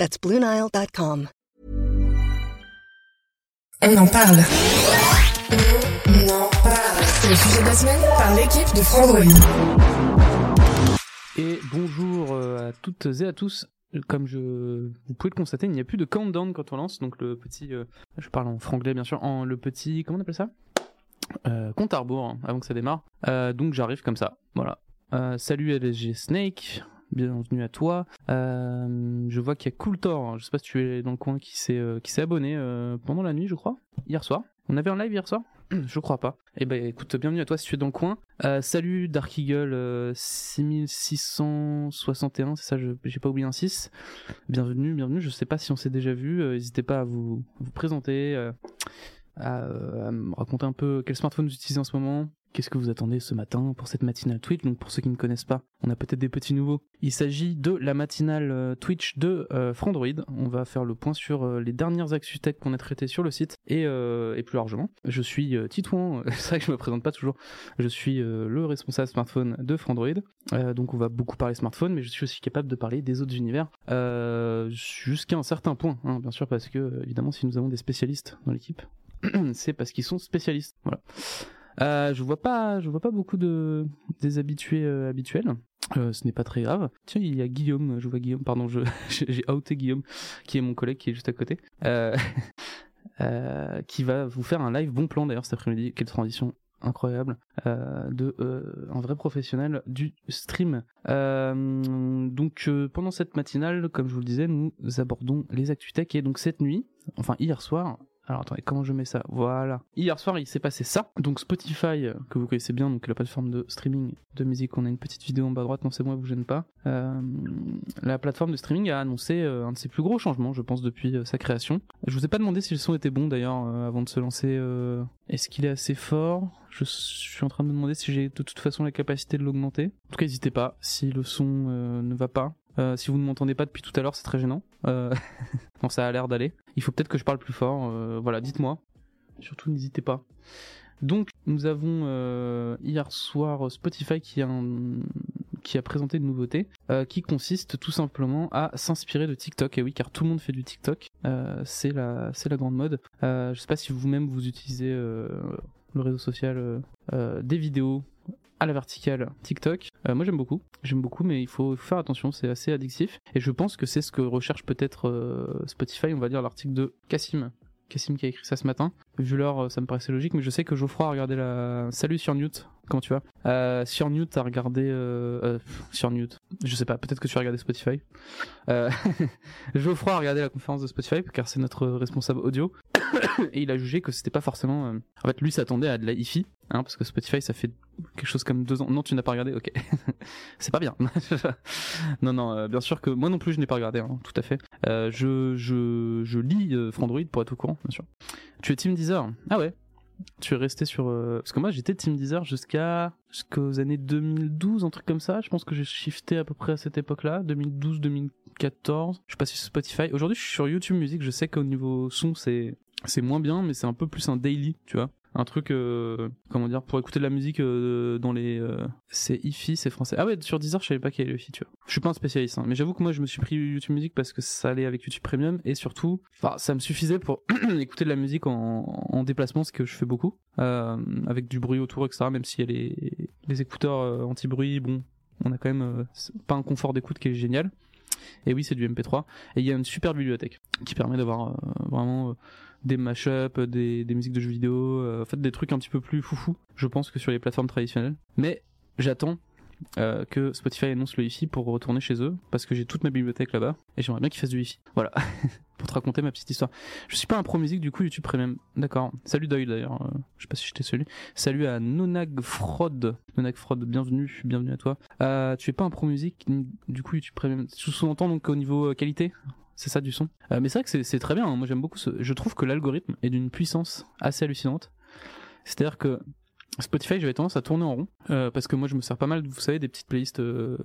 That's BlueNile.com. On en parle. On en parle. C'est le sujet de la semaine par l'équipe de Frandroid. Et bonjour euh, à toutes et à tous. Comme je, vous pouvez le constater, il n'y a plus de countdown quand on lance, donc le petit, euh, je parle en franglais bien sûr, en le petit, comment on appelle ça? Euh, Compte à rebours, hein, avant que ça démarre. Euh, donc j'arrive comme ça, voilà. Euh, salut LSG Snake, bienvenue à toi. Euh, je vois qu'il y a Cooltor, hein, je sais pas si tu es dans le coin, qui s'est euh, abonné euh, pendant la nuit, je crois, hier soir. On avait un live hier soir? Je crois pas. Eh ben écoute, bienvenue à toi si tu es dans le coin. Salut Dark Eagle euh, 6661, c'est ça, j'ai pas oublié un 6. Bienvenue, bienvenue. Je sais pas si on s'est déjà vu. N'hésitez pas à vous, présenter, à, à me raconter un peu quel smartphone vous utilisez en ce moment. Qu'est-ce que vous attendez ce matin pour cette matinale Twitch? Donc pour ceux qui ne connaissent pas, on a peut-être des petits nouveaux. Il s'agit de la matinale euh, Twitch de euh, Frandroid. On va faire le point sur euh, les dernières actus tech qu'on a traitées sur le site et, euh, plus largement. Je suis Titouan, c'est vrai que je me présente pas toujours. Je suis le responsable smartphone de Frandroid. Donc on va beaucoup parler smartphone, mais je suis aussi capable de parler des autres univers jusqu'à un certain point, hein, bien sûr, parce que évidemment si nous avons des spécialistes dans l'équipe, c'est parce qu'ils sont spécialistes. Voilà. Euh, je vois pas, je vois pas beaucoup de des habitués euh, habituels. Euh, ce n'est pas très grave. Tiens, il y a Guillaume, je vois Guillaume, pardon, j'ai outé Guillaume, qui est mon collègue qui est juste à côté, qui va vous faire un live bon plan d'ailleurs cet après-midi. Quelle transition incroyable de un vrai professionnel du stream. Donc pendant cette matinale, comme je vous le disais, nous abordons les actus tech et donc cette nuit, enfin hier soir. Alors attendez, comment je mets ça? Voilà. Hier soir, il s'est passé ça. Donc Spotify, euh, que vous connaissez bien, donc la plateforme de streaming de musique, on a une petite vidéo en bas à droite, non c'est moi, vous gêne pas. Euh, la plateforme de streaming a annoncé euh, un de ses plus gros changements, je pense, depuis sa création. Je vous ai pas demandé si le son était bon d'ailleurs avant de se lancer. Est-ce qu'il est assez fort? Je, suis en train de me demander si j'ai de toute façon la capacité de l'augmenter. En tout cas, n'hésitez pas si le son ne va pas. Si vous ne m'entendez pas depuis tout à l'heure, c'est très gênant. Euh... ça a l'air d'aller. Il faut peut-être que je parle plus fort. euh, voilà, dites-moi. Surtout, n'hésitez pas. Donc, nous avons euh, hier soir Spotify qui a, présenté une nouveauté euh, qui consiste tout simplement à s'inspirer de TikTok. Et oui, car tout le monde fait du TikTok. C'est la, la grande mode. Je sais pas si vous-même vous utilisez le réseau social des vidéos à la verticale TikTok. Euh, moi j'aime beaucoup, j'aime beaucoup, mais il faut faire attention, c'est assez addictif. Et je pense que c'est ce que recherche peut-être euh, Spotify, on va dire l'article de Cassim. Cassim qui a écrit ça ce matin. Vu l'heure, euh, ça me paraissait logique, mais je sais que Geoffroy a regardé la. Salut sur Newt, comment tu vas? Euh, Sur Newt a regardé. Sur Newt, je sais pas, peut-être que tu as regardé Spotify. Geoffroy a regardé la conférence de Spotify, car c'est notre responsable audio, et il a jugé que c'était pas forcément. euh, En fait, lui s'attendait à de la hi-fi, hein, parce que Spotify ça fait quelque chose comme deux ans. Non, tu n'as pas regardé, ok. c'est pas bien. non, non, euh, bien sûr que moi non plus je n'ai pas regardé, hein, tout à fait. Euh, je, je, je lis euh, Frandroid pour être au courant, bien sûr. Tu es Team Deezer Ah ouais tu es resté sur parce que moi j'étais Team Deezer jusqu'à jusqu'aux années 2012 un truc comme ça je pense que j'ai shifté à peu près à cette époque là 2012 2014 je suis passé sur Spotify aujourd'hui je suis sur YouTube Music je sais qu'au niveau son c'est c'est moins bien mais c'est un peu plus un daily tu vois. Un truc euh, comment dire pour écouter de la musique euh, dans les euh, c'est IFI c'est français. Ah ouais sur Deezer je savais pas qu'il y avait le tu vois. Je suis pas un spécialiste hein, mais j'avoue que moi je me suis pris YouTube Music parce que ça allait avec YouTube Premium et surtout ça me suffisait pour écouter de la musique en, en déplacement ce que je fais beaucoup avec du bruit autour etc même s'il y a les, les écouteurs euh, anti-bruit bon on a quand même pas un confort d'écoute qui est génial. Et oui c'est du MP3 et il y a une super bibliothèque qui permet d'avoir vraiment des mashups, des, des musiques de jeux vidéo, euh, en fait des trucs un petit peu plus foufou, je pense, que sur les plateformes traditionnelles. Mais j'attends euh, que Spotify annonce le Wi-Fi pour retourner chez eux, parce que j'ai toute ma bibliothèque là-bas, et j'aimerais bien qu'ils fassent du Wi-Fi. Voilà, pour te raconter ma petite histoire. Je suis pas un pro musique, du coup YouTube Premium. D'accord. Salut Doyle d'ailleurs, euh, je sais pas si je t'ai salué. Salut à Nonag Fraud. Nonag Fraud, bienvenue, bienvenue à toi. Tu es pas un pro musique, du coup YouTube Premium. Je sous-entends donc au niveau qualité? C'est ça du son. Euh, mais c'est vrai que c'est- très bien, hein. moi j'aime beaucoup ce... Je trouve que l'algorithme est d'une puissance assez hallucinante. C'est-à-dire que Spotify, j'avais tendance à tourner en rond, euh, parce que moi je me sers pas mal, vous savez, des petites playlists euh,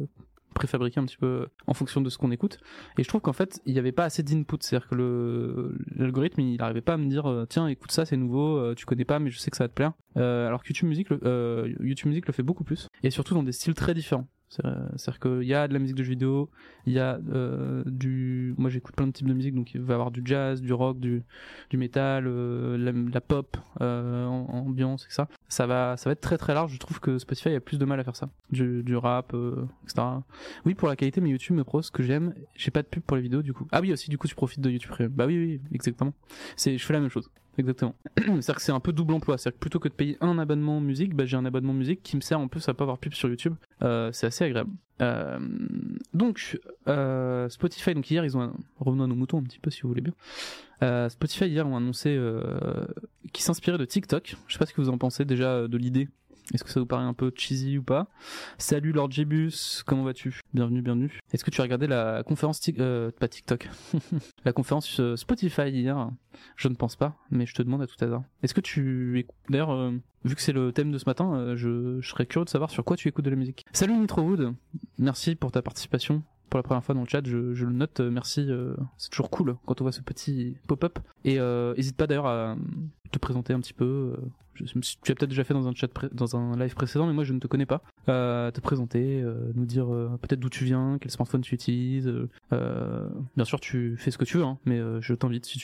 préfabriquées un petit peu en fonction de ce qu'on écoute. Et je trouve qu'en fait, il n'y avait pas assez d'input, c'est-à-dire que l'algorithme, il n'arrivait pas à me dire, tiens, écoute ça, c'est nouveau, tu connais pas, mais je sais que ça va te plaire. Alors que YouTube Music, le, YouTube Music le fait beaucoup plus, et surtout dans des styles très différents. C'est- C'est-à-dire qu'il y a de la musique de jeux vidéo, il y a euh, du. Moi j'écoute plein de types de musique, donc il va y avoir du jazz, du rock, du, du métal, euh, la, pop, euh, ambiance, et ça. Va, ça va être très très large. Je trouve que Spotify a plus de mal à faire ça. Du, du rap, euh, etc. Oui, pour la qualité, mais YouTube me propose ce que j'aime. J'ai pas de pub pour les vidéos du coup. Ah oui, aussi, du coup, tu profites de YouTube Premium. Bah oui, oui, exactement. Je fais la même chose. Exactement. C'est-à-dire que c'est un peu double emploi. C'est-à-dire que plutôt que de payer un abonnement musique, bah, j'ai un abonnement musique qui me sert en plus à pas avoir pub sur YouTube. Euh, c'est assez agréable. Euh, donc, euh, Spotify, donc hier, ils ont. Revenons à nos moutons un petit peu si vous voulez bien. Spotify, hier, ont annoncé qu'ils s'inspiraient de TikTok. Je sais pas ce que vous en pensez déjà de l'idée. Est-ce que ça vous paraît un peu cheesy ou pas? Salut Lord Jebus, comment vas-tu? Bienvenue, bienvenue. Est-ce que tu as regardé la conférence euh, pas TikTok, la conférence euh, Spotify hier? Je ne pense pas, mais je te demande à tout hasard. Est-ce que tu écoutes D'ailleurs, euh, vu que c'est le thème de ce matin, euh, je, je serais curieux de savoir sur quoi tu écoutes de la musique. Salut Nitrowood, merci pour ta participation. Pour la première fois dans le chat, je, le note, euh, merci. euh, c'est toujours cool quand on voit ce petit pop-up. Et euh, n'hésite pas d'ailleurs à te présenter un petit peu. euh, tu as peut-être déjà fait dans un chat, dans un live précédent, mais moi je ne te connais pas. Euh, te présenter, euh, nous dire euh, peut-être d'où tu viens, quel smartphone tu utilises. euh, euh, bien sûr, tu fais ce que tu veux, hein, mais euh, je t'invite si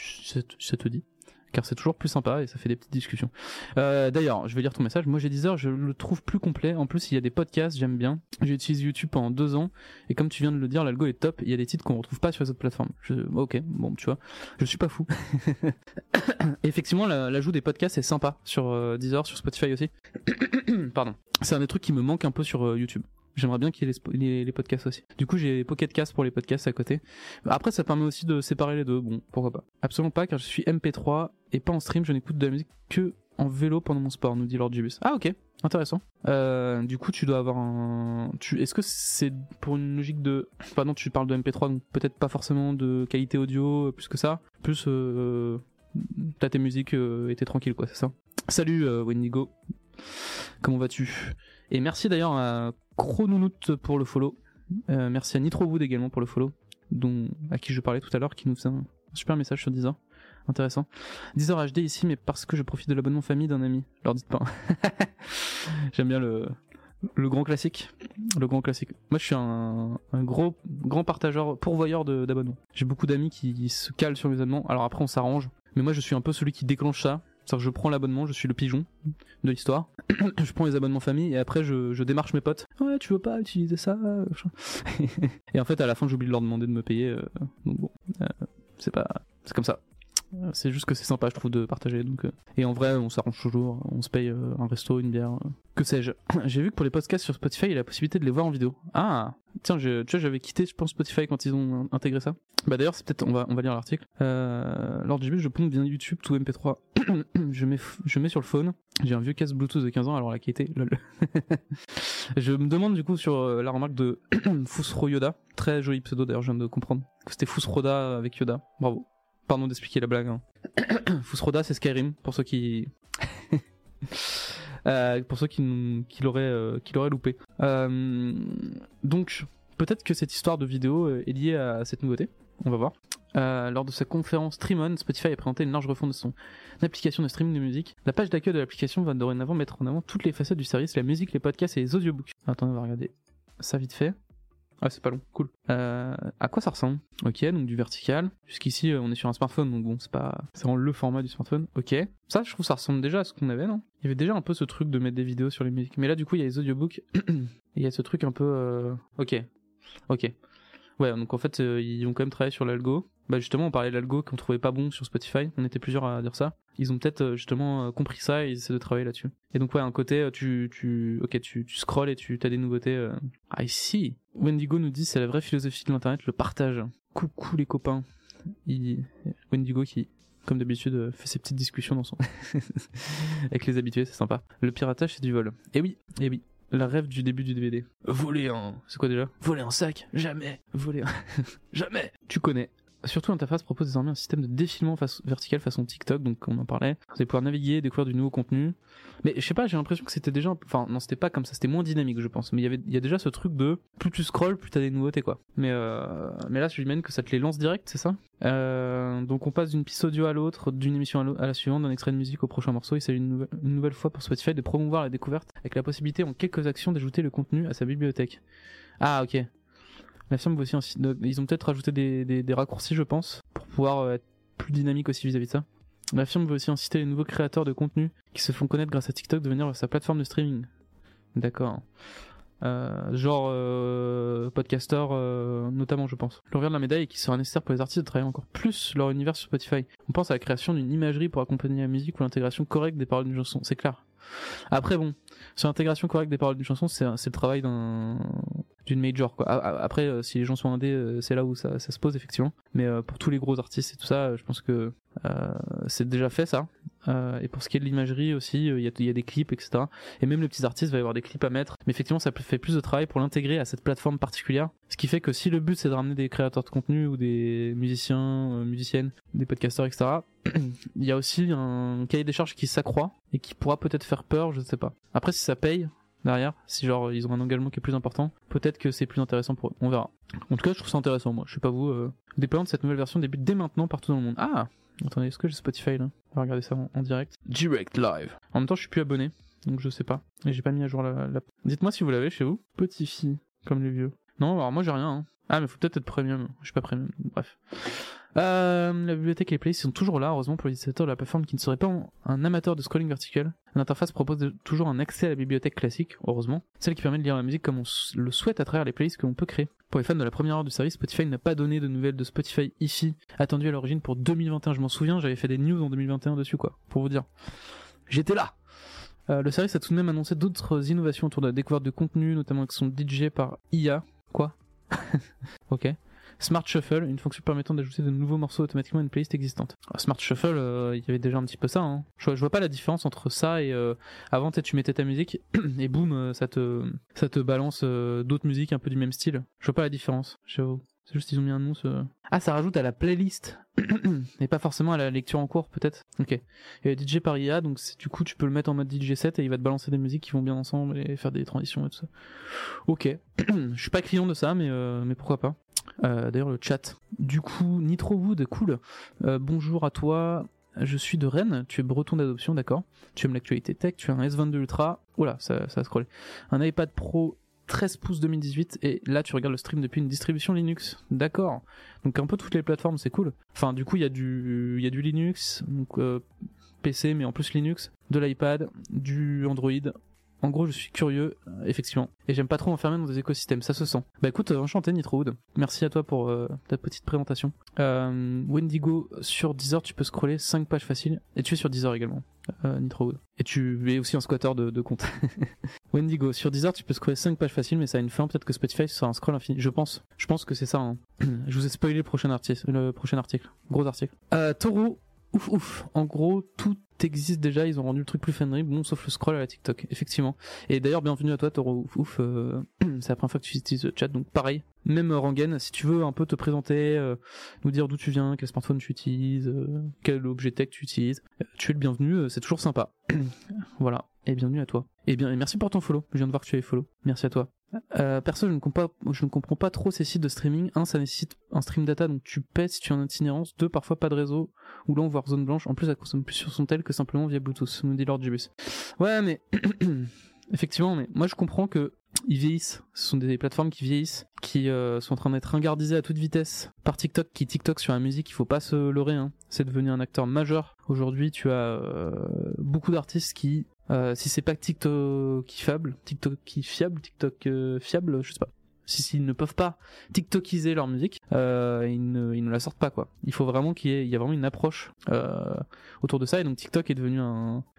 ça te dit. Car c'est toujours plus sympa et ça fait des petites discussions. Euh, D'ailleurs, je vais lire ton message. Moi j'ai 10 heures, je le trouve plus complet. En plus, il y a des podcasts, j'aime bien. J'ai utilisé YouTube pendant deux ans et comme tu viens de le dire, l'algo est top. Il y a des titres qu'on retrouve pas sur les autres plateformes. Je- ok, bon, tu vois, je suis pas fou. Effectivement, la- l'ajout des podcasts est sympa sur euh, Deezer, sur Spotify aussi. Pardon. C'est un des trucs qui me manque un peu sur euh, YouTube. J'aimerais bien qu'il y ait les, les- podcasts aussi. Du coup, j'ai Pocket Cast pour les podcasts à côté. Après, ça permet aussi de séparer les deux. Bon, pourquoi pas. Absolument pas, car je suis MP3 et pas en stream. Je n'écoute de la musique que en vélo pendant mon sport, nous dit Lord Jibus. Ah, ok. Intéressant. Euh, du coup, tu dois avoir un. Est-ce que c'est pour une logique de. Pardon, tu parles de MP3, donc peut-être pas forcément de qualité audio euh, plus que ça. Plus. Euh... T'as tes musiques et t'es tranquille, quoi, c'est ça. Salut Wendigo. Comment vas-tu? Et merci d'ailleurs à Chronounout pour le follow. Euh, merci à Nitrowood également pour le follow, dont, à qui je parlais tout à l'heure, qui nous faisait un super message sur Deezer. Intéressant. Deezer HD ici, mais parce que je profite de l'abonnement famille d'un ami. Leur dites pas. J'aime bien le, le grand classique. Le grand classique. Moi, je suis un, un gros, grand partageur, pourvoyeur d'abonnements. J'ai beaucoup d'amis qui se calent sur mes abonnements. Alors après, on s'arrange. Mais moi, je suis un peu celui qui déclenche ça. Je prends l'abonnement, je suis le pigeon de l'histoire. je prends les abonnements famille et après, je, démarche mes potes. Ouais, tu veux pas utiliser ça. Et en fait, à la fin, j'oublie de leur demander de me payer. euh, bon, euh, c'est pas, c'est comme ça. C'est juste que c'est sympa, je trouve, de partager. Donc, euh. Et en vrai, on s'arrange toujours. On se paye euh, un resto, une bière, euh, que sais-je. J'ai vu que pour les podcasts sur Spotify, il y a la possibilité de les voir en vidéo. Ah, tiens, je- tu vois, j'avais quitté, je pense, Spotify quand ils ont intégré ça. Bah d'ailleurs, c'est peut-être, on va, on va lire l'article. Euh, du début, je pompe bien YouTube, tout MP3. je mets, je mets sur le phone. J'ai un vieux casque Bluetooth de 15 ans, alors la qualité, lol. je me demande du coup sur la remarque de Fusro Yoda, très joli pseudo d'ailleurs, je viens de comprendre c'était Fusroda avec Yoda. Bravo. Pardon d'expliquer la blague. Hein. C'est Skyrim pour ceux qui Euh, pour ceux qui, euh, qui l'auraient loupé. Euh, donc peut-être que cette histoire de vidéo est liée à cette nouveauté. On va voir. Lors de sa conférence Streamon, Spotify a présenté une large refonte de son application de streaming de musique. La page d'accueil de l'application va dorénavant mettre en avant toutes les facettes du service, la musique, les podcasts et les audiobooks. Attends, on va regarder ça vite fait. Ah, c'est pas long, cool. Euh, à quoi ça ressemble? Ok, donc du vertical. Jusqu'ici, euh, on est sur un smartphone, donc bon, c'est pas. C'est vraiment le format du smartphone. Ok. Ça, je trouve, ça ressemble déjà à ce qu'on avait, non? Il y avait déjà un peu ce truc de mettre des vidéos sur les musiques. Mais là, du coup, il y a les audiobooks. et il y a ce truc un peu. euh, Ok. Ok. Ouais, donc en fait, ils ont quand même travaillé sur l'algo. Bah justement, on parlait de l'algo qu'on trouvait pas bon sur Spotify. On était plusieurs à dire ça. Ils ont peut-être euh, justement euh, compris ça et ils essaient de travailler là-dessus. Et donc ouais, un côté, euh, tu, tu, ok, tu, tu scrolls et tu as des nouveautés. Ah ici, Wendigo nous dit c'est la vraie philosophie de l'internet, le partage. Coucou les copains. Il... Wendigo qui, comme d'habitude, fait ses petites discussions dans son avec les habitués, c'est sympa. Le piratage, c'est du vol. Et oui, et oui. La rêve du début du DVD. Voler un. C'est quoi déjà? Voler un sac Jamais. Voler un. Jamais. Tu connais. Surtout, l'interface propose désormais un système de défilement vertical façon TikTok, donc on en parlait. Vous allez pouvoir naviguer, découvrir du nouveau contenu. Mais je sais pas, j'ai l'impression que c'était déjà, enfin non, c'était pas comme ça, c'était moins dynamique, je pense. Mais il y avait, y a déjà ce truc de plus tu scrolls, plus t'as des nouveautés, quoi. Mais euh, mais là, je m'imagine que ça te les lance direct, c'est ça? Euh, Donc on passe d'une piste audio à l'autre, d'une émission à, la suivante, d'un extrait de musique au prochain morceau. Il s'agit une, une nouvelle fois pour Spotify de promouvoir la découverte avec la possibilité en quelques actions d'ajouter le contenu à sa bibliothèque. Ah ok. La firme veut aussi de- ils ont peut-être rajouté des, des, raccourcis, je pense, pour pouvoir euh, être plus dynamique aussi vis-à-vis de ça. La firme veut aussi inciter les nouveaux créateurs de contenu qui se font connaître grâce à TikTok de venir vers sa plateforme de streaming. D'accord. Euh, genre euh, podcaster euh, notamment je pense. Le revers de la médaille qu'il sera nécessaire pour les artistes de travailler encore plus leur univers sur Spotify. On pense à la création d'une imagerie pour accompagner la musique ou l'intégration correcte des paroles d'une chanson, c'est clair. Après bon, sur l'intégration correcte des paroles d'une chanson, c'est le travail d'un d'une major quoi. Après euh, si les gens sont indés, euh, c'est là où ça, ça se pose effectivement. Mais euh, pour tous les gros artistes et tout ça, je pense que c'est déjà fait ça. Et pour ce qui est de l'imagerie aussi, il y, a, il y a des clips, etc. Et même les petits artistes, il va y avoir des clips à mettre. Mais effectivement, ça fait plus de travail pour l'intégrer à cette plateforme particulière. Ce qui fait que si le but c'est de ramener des créateurs de contenu ou des musiciens, musiciennes, des podcasteurs, etc., il y a aussi un cahier des charges qui s'accroît et qui pourra peut-être faire peur, je ne sais pas. Après, si ça paye derrière, si genre ils ont un engagement qui est plus important, peut-être que c'est plus intéressant pour eux. On verra. En tout cas, je trouve ça intéressant, moi. Je sais pas vous. Euh... Le déploiement de cette nouvelle version débute dès maintenant partout dans le monde. Ah Attendez, est-ce que j'ai Spotify là? On va regarder ça en, en direct. Direct live. En même temps, je suis plus abonné, donc je sais pas. Et j'ai pas mis à jour la. la... Dites-moi si vous l'avez chez vous. Petit fille, comme les vieux. Non, alors moi j'ai rien. Hein. Ah, mais faut peut-être être premium. Je suis pas premium. Bref. Euh, la bibliothèque et les playlists sont toujours là, heureusement pour les utilisateurs de la plateforme qui ne seraient pas un amateur de scrolling vertical. L'interface propose toujours un accès à la bibliothèque classique, heureusement, celle qui permet de lire la musique comme on le souhaite à travers les playlists que l'on peut créer. Pour les fans de la première heure du service, Spotify n'a pas donné de nouvelles de Spotify IFI attendu à l'origine pour 2021. Je m'en souviens, j'avais fait des news en 2021 dessus, quoi, pour vous dire. J'étais là Euh, Le service a tout de même annoncé d'autres innovations autour de la découverte de contenu, notamment avec son DJ par IA. Quoi? Ok. Smart Shuffle, une fonction permettant d'ajouter de nouveaux morceaux automatiquement à une playlist existante. Alors, Smart Shuffle, euh, il y avait déjà un petit peu ça. Hein. Je, vois- pas la différence entre ça et euh, avant, tu mettais ta musique et boum, euh, ça te ça te balance d'autres musiques un peu du même style. Je vois pas la différence. C'est juste qu'ils ont mis un nom. Ah, ça rajoute à la playlist et pas forcément à la lecture en cours, peut-être. Ok. DJ par IA, donc du coup, tu peux le mettre en mode DJ set et il va te balancer des musiques qui vont bien ensemble et faire des transitions et tout ça. Ok. Je suis pas client de ça, mais mais pourquoi pas. Euh, D'ailleurs, le chat. Du coup, Nitro Wood, cool. Euh, bonjour à toi. Je suis de Rennes. Tu es breton d'adoption, d'accord. Tu aimes l'actualité tech. Tu as un S22 Ultra. Oula, ça, ça a scrollé. Un iPad Pro 13 pouces 2018. Et là, tu regardes le stream depuis une distribution Linux. D'accord. Donc, un peu toutes les plateformes, c'est cool. Enfin, du coup, il y, a du- y a du Linux. Donc, euh, PC, mais en plus Linux. De l'iPad. Du Android. En gros, je suis curieux, euh, effectivement. Et j'aime pas trop m'enfermer dans des écosystèmes, ça se sent. Bah écoute, euh, enchanté Nitrowood. Merci à toi pour euh, ta petite présentation. Wendigo, sur Deezer, tu peux scroller 5 pages faciles. Et tu es sur Deezer également, Nitrowood. Et tu es aussi un squatter de, compte. Wendigo, sur Deezer, tu peux scroller 5 pages faciles, mais ça a une fin. Peut-être que Spotify sera un scroll infini. Je pense. Je pense que c'est ça. hein. Je vous ai spoilé le prochain article. Le prochain article. Gros article. Euh, ouf ouf. En gros, tout existe déjà. Ils ont rendu le truc plus funny. Bon, sauf le scroll à la TikTok. Effectivement. Et d'ailleurs, bienvenue à toi, Taureau ouf ouf. euh, c'est la première fois que tu utilises le chat, donc pareil. Même Rangen, si tu veux un peu te présenter, euh, nous dire d'où tu viens, quel smartphone tu utilises, euh, quel objet tech tu utilises, euh, tu es le bienvenu, c'est toujours sympa. voilà. Et bienvenue à toi. Et bien, merci pour ton follow. Je viens de voir que tu avais follow. Merci à toi. Perso, je ne, comprends pas, je ne comprends pas trop ces sites de streaming. Un, ça nécessite un stream data, donc tu paies si tu es en itinérance. Deux, parfois pas de réseau, ou long, voire zone blanche. En plus, ça consomme plus sur son tel que simplement via Bluetooth, nous dit Lord Jibus. Ouais, mais effectivement, mais moi je comprends que ils vieillissent. Ce sont des plateformes qui vieillissent, qui euh, sont en train d'être ringardisées à toute vitesse par TikTok, qui TikTok sur la musique, il faut pas se leurrer. Hein. C'est devenu un acteur majeur. Aujourd'hui, tu as euh, beaucoup d'artistes qui, euh, si c'est pas TikTok qui fiable, TikTok qui fiable, TikTok euh, fiable, je sais pas. Si s'ils ne peuvent pas TikTokiser leur musique, euh, ils, ne, la sortent pas quoi. Il faut vraiment qu'il y ait, vraiment une approche euh, autour de ça. Et donc TikTok est devenu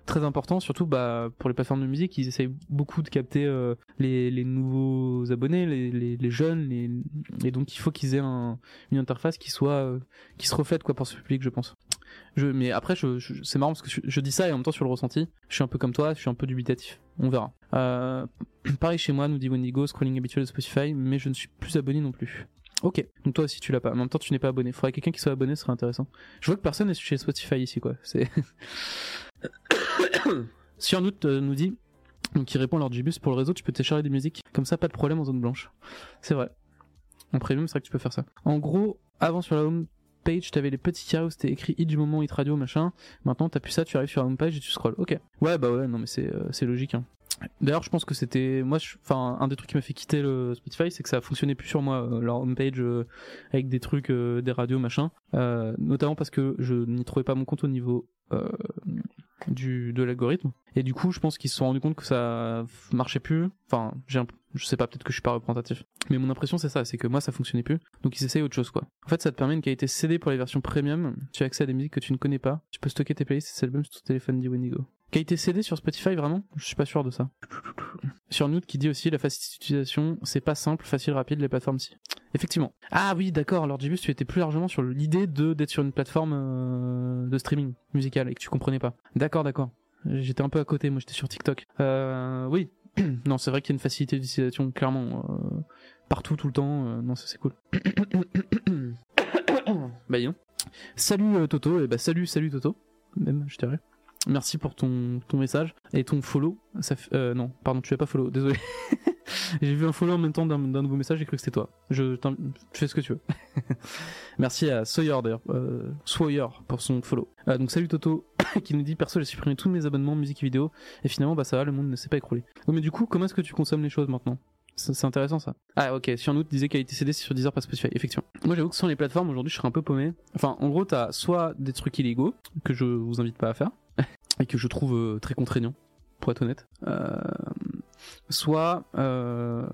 très important surtout bah pour les plateformes de musique. Ils essayent beaucoup de capter euh, les, nouveaux abonnés les, jeunes et donc il faut qu'ils aient un, une interface qui soit qui se reflète quoi pour ce public je pense mais après c'est marrant parce que je, dis ça et en même temps sur le ressenti je suis un peu comme toi je suis un peu dubitatif on verra euh, pareil chez moi nous dit Wendigo scrolling habituel de Spotify mais je ne suis plus abonné non plus Ok, donc toi aussi tu l'as pas. En même temps, tu n'es pas abonné. Faudrait quelqu'un qui soit abonné, ce serait intéressant. Je vois que personne n'est chez Spotify ici, quoi. C'est. Surnout euh, nous dit, donc il répond lors du bus pour le réseau, tu peux télécharger des musiques. Comme ça, pas de problème en zone blanche. C'est vrai. En premium, c'est vrai que tu peux faire ça. En gros, avant sur la home page, t'avais les petits carrés où c'était écrit hit du moment, hit radio, machin. Maintenant, t'as plus ça, tu arrives sur la home page et tu scrolls. Ok. Ouais, bah ouais, non, mais c'est euh, logique. Hein. D'ailleurs, je pense que c'était moi, enfin, un des trucs qui m'a fait quitter le Spotify, c'est que ça fonctionnait plus sur moi, euh, leur homepage euh, avec des trucs, euh, des radios, machin. Euh, notamment parce que je n'y trouvais pas mon compte au niveau du de l'algorithme. Et du coup, je pense qu'ils se sont rendus compte que ça marchait plus. Enfin, j'ai un, je sais pas, peut-être que je suis pas représentatif. Mais mon impression c'est ça, c'est que moi ça fonctionnait plus. Donc ils essayent autre chose quoi. En fait, ça te permet une qualité CD pour les versions premium. Tu as accès à des musiques que tu ne connais pas. Tu peux stocker tes playlists et tes albums sur ton téléphone dit Wendigo. Qualité CD sur Spotify vraiment? Je suis pas sûr de ça. Sur Newt qui dit aussi la facilité d'utilisation, c'est pas simple, facile, rapide les plateformes si. Effectivement. Ah oui, d'accord. Alors Jibus, tu étais plus largement sur l'idée de d'être sur une plateforme euh, de streaming musical et que tu comprenais pas. D'accord, d'accord. J'étais un peu à côté, moi j'étais sur TikTok. Euh, oui, non, c'est vrai qu'il y a une facilité d'utilisation, clairement. euh, partout, tout le temps. euh, non, ça c'est cool. bah. Salut euh, Toto, et bah salut, salut Toto. Même, je dirais. Merci pour ton, ton message et ton follow. Ça euh, non, pardon, tu es pas follow, désolé. J'ai vu un follow en même temps d'un nouveau message, j'ai cru que c'était toi. Je fais ce que tu veux. Merci à Sawyer d'ailleurs, euh, Sawyer pour son follow. Euh, donc salut Toto qui nous dit perso j'ai supprimé tous mes abonnements musique et vidéo et finalement bah ça va le monde ne s'est pas écroulé. Oh, mais du coup comment est-ce que tu consommes les choses maintenant? C'est intéressant ça. Ah ok, sur nous disait qualité CD sur Deezer pas Spotify, effectivement. Moi j'avoue que sur les plateformes aujourd'hui je serais un peu paumé. Enfin en gros t'as soit des trucs illégaux que je vous invite pas à faire et que je trouve euh, très contraignants pour être honnête. Euh, soit euh,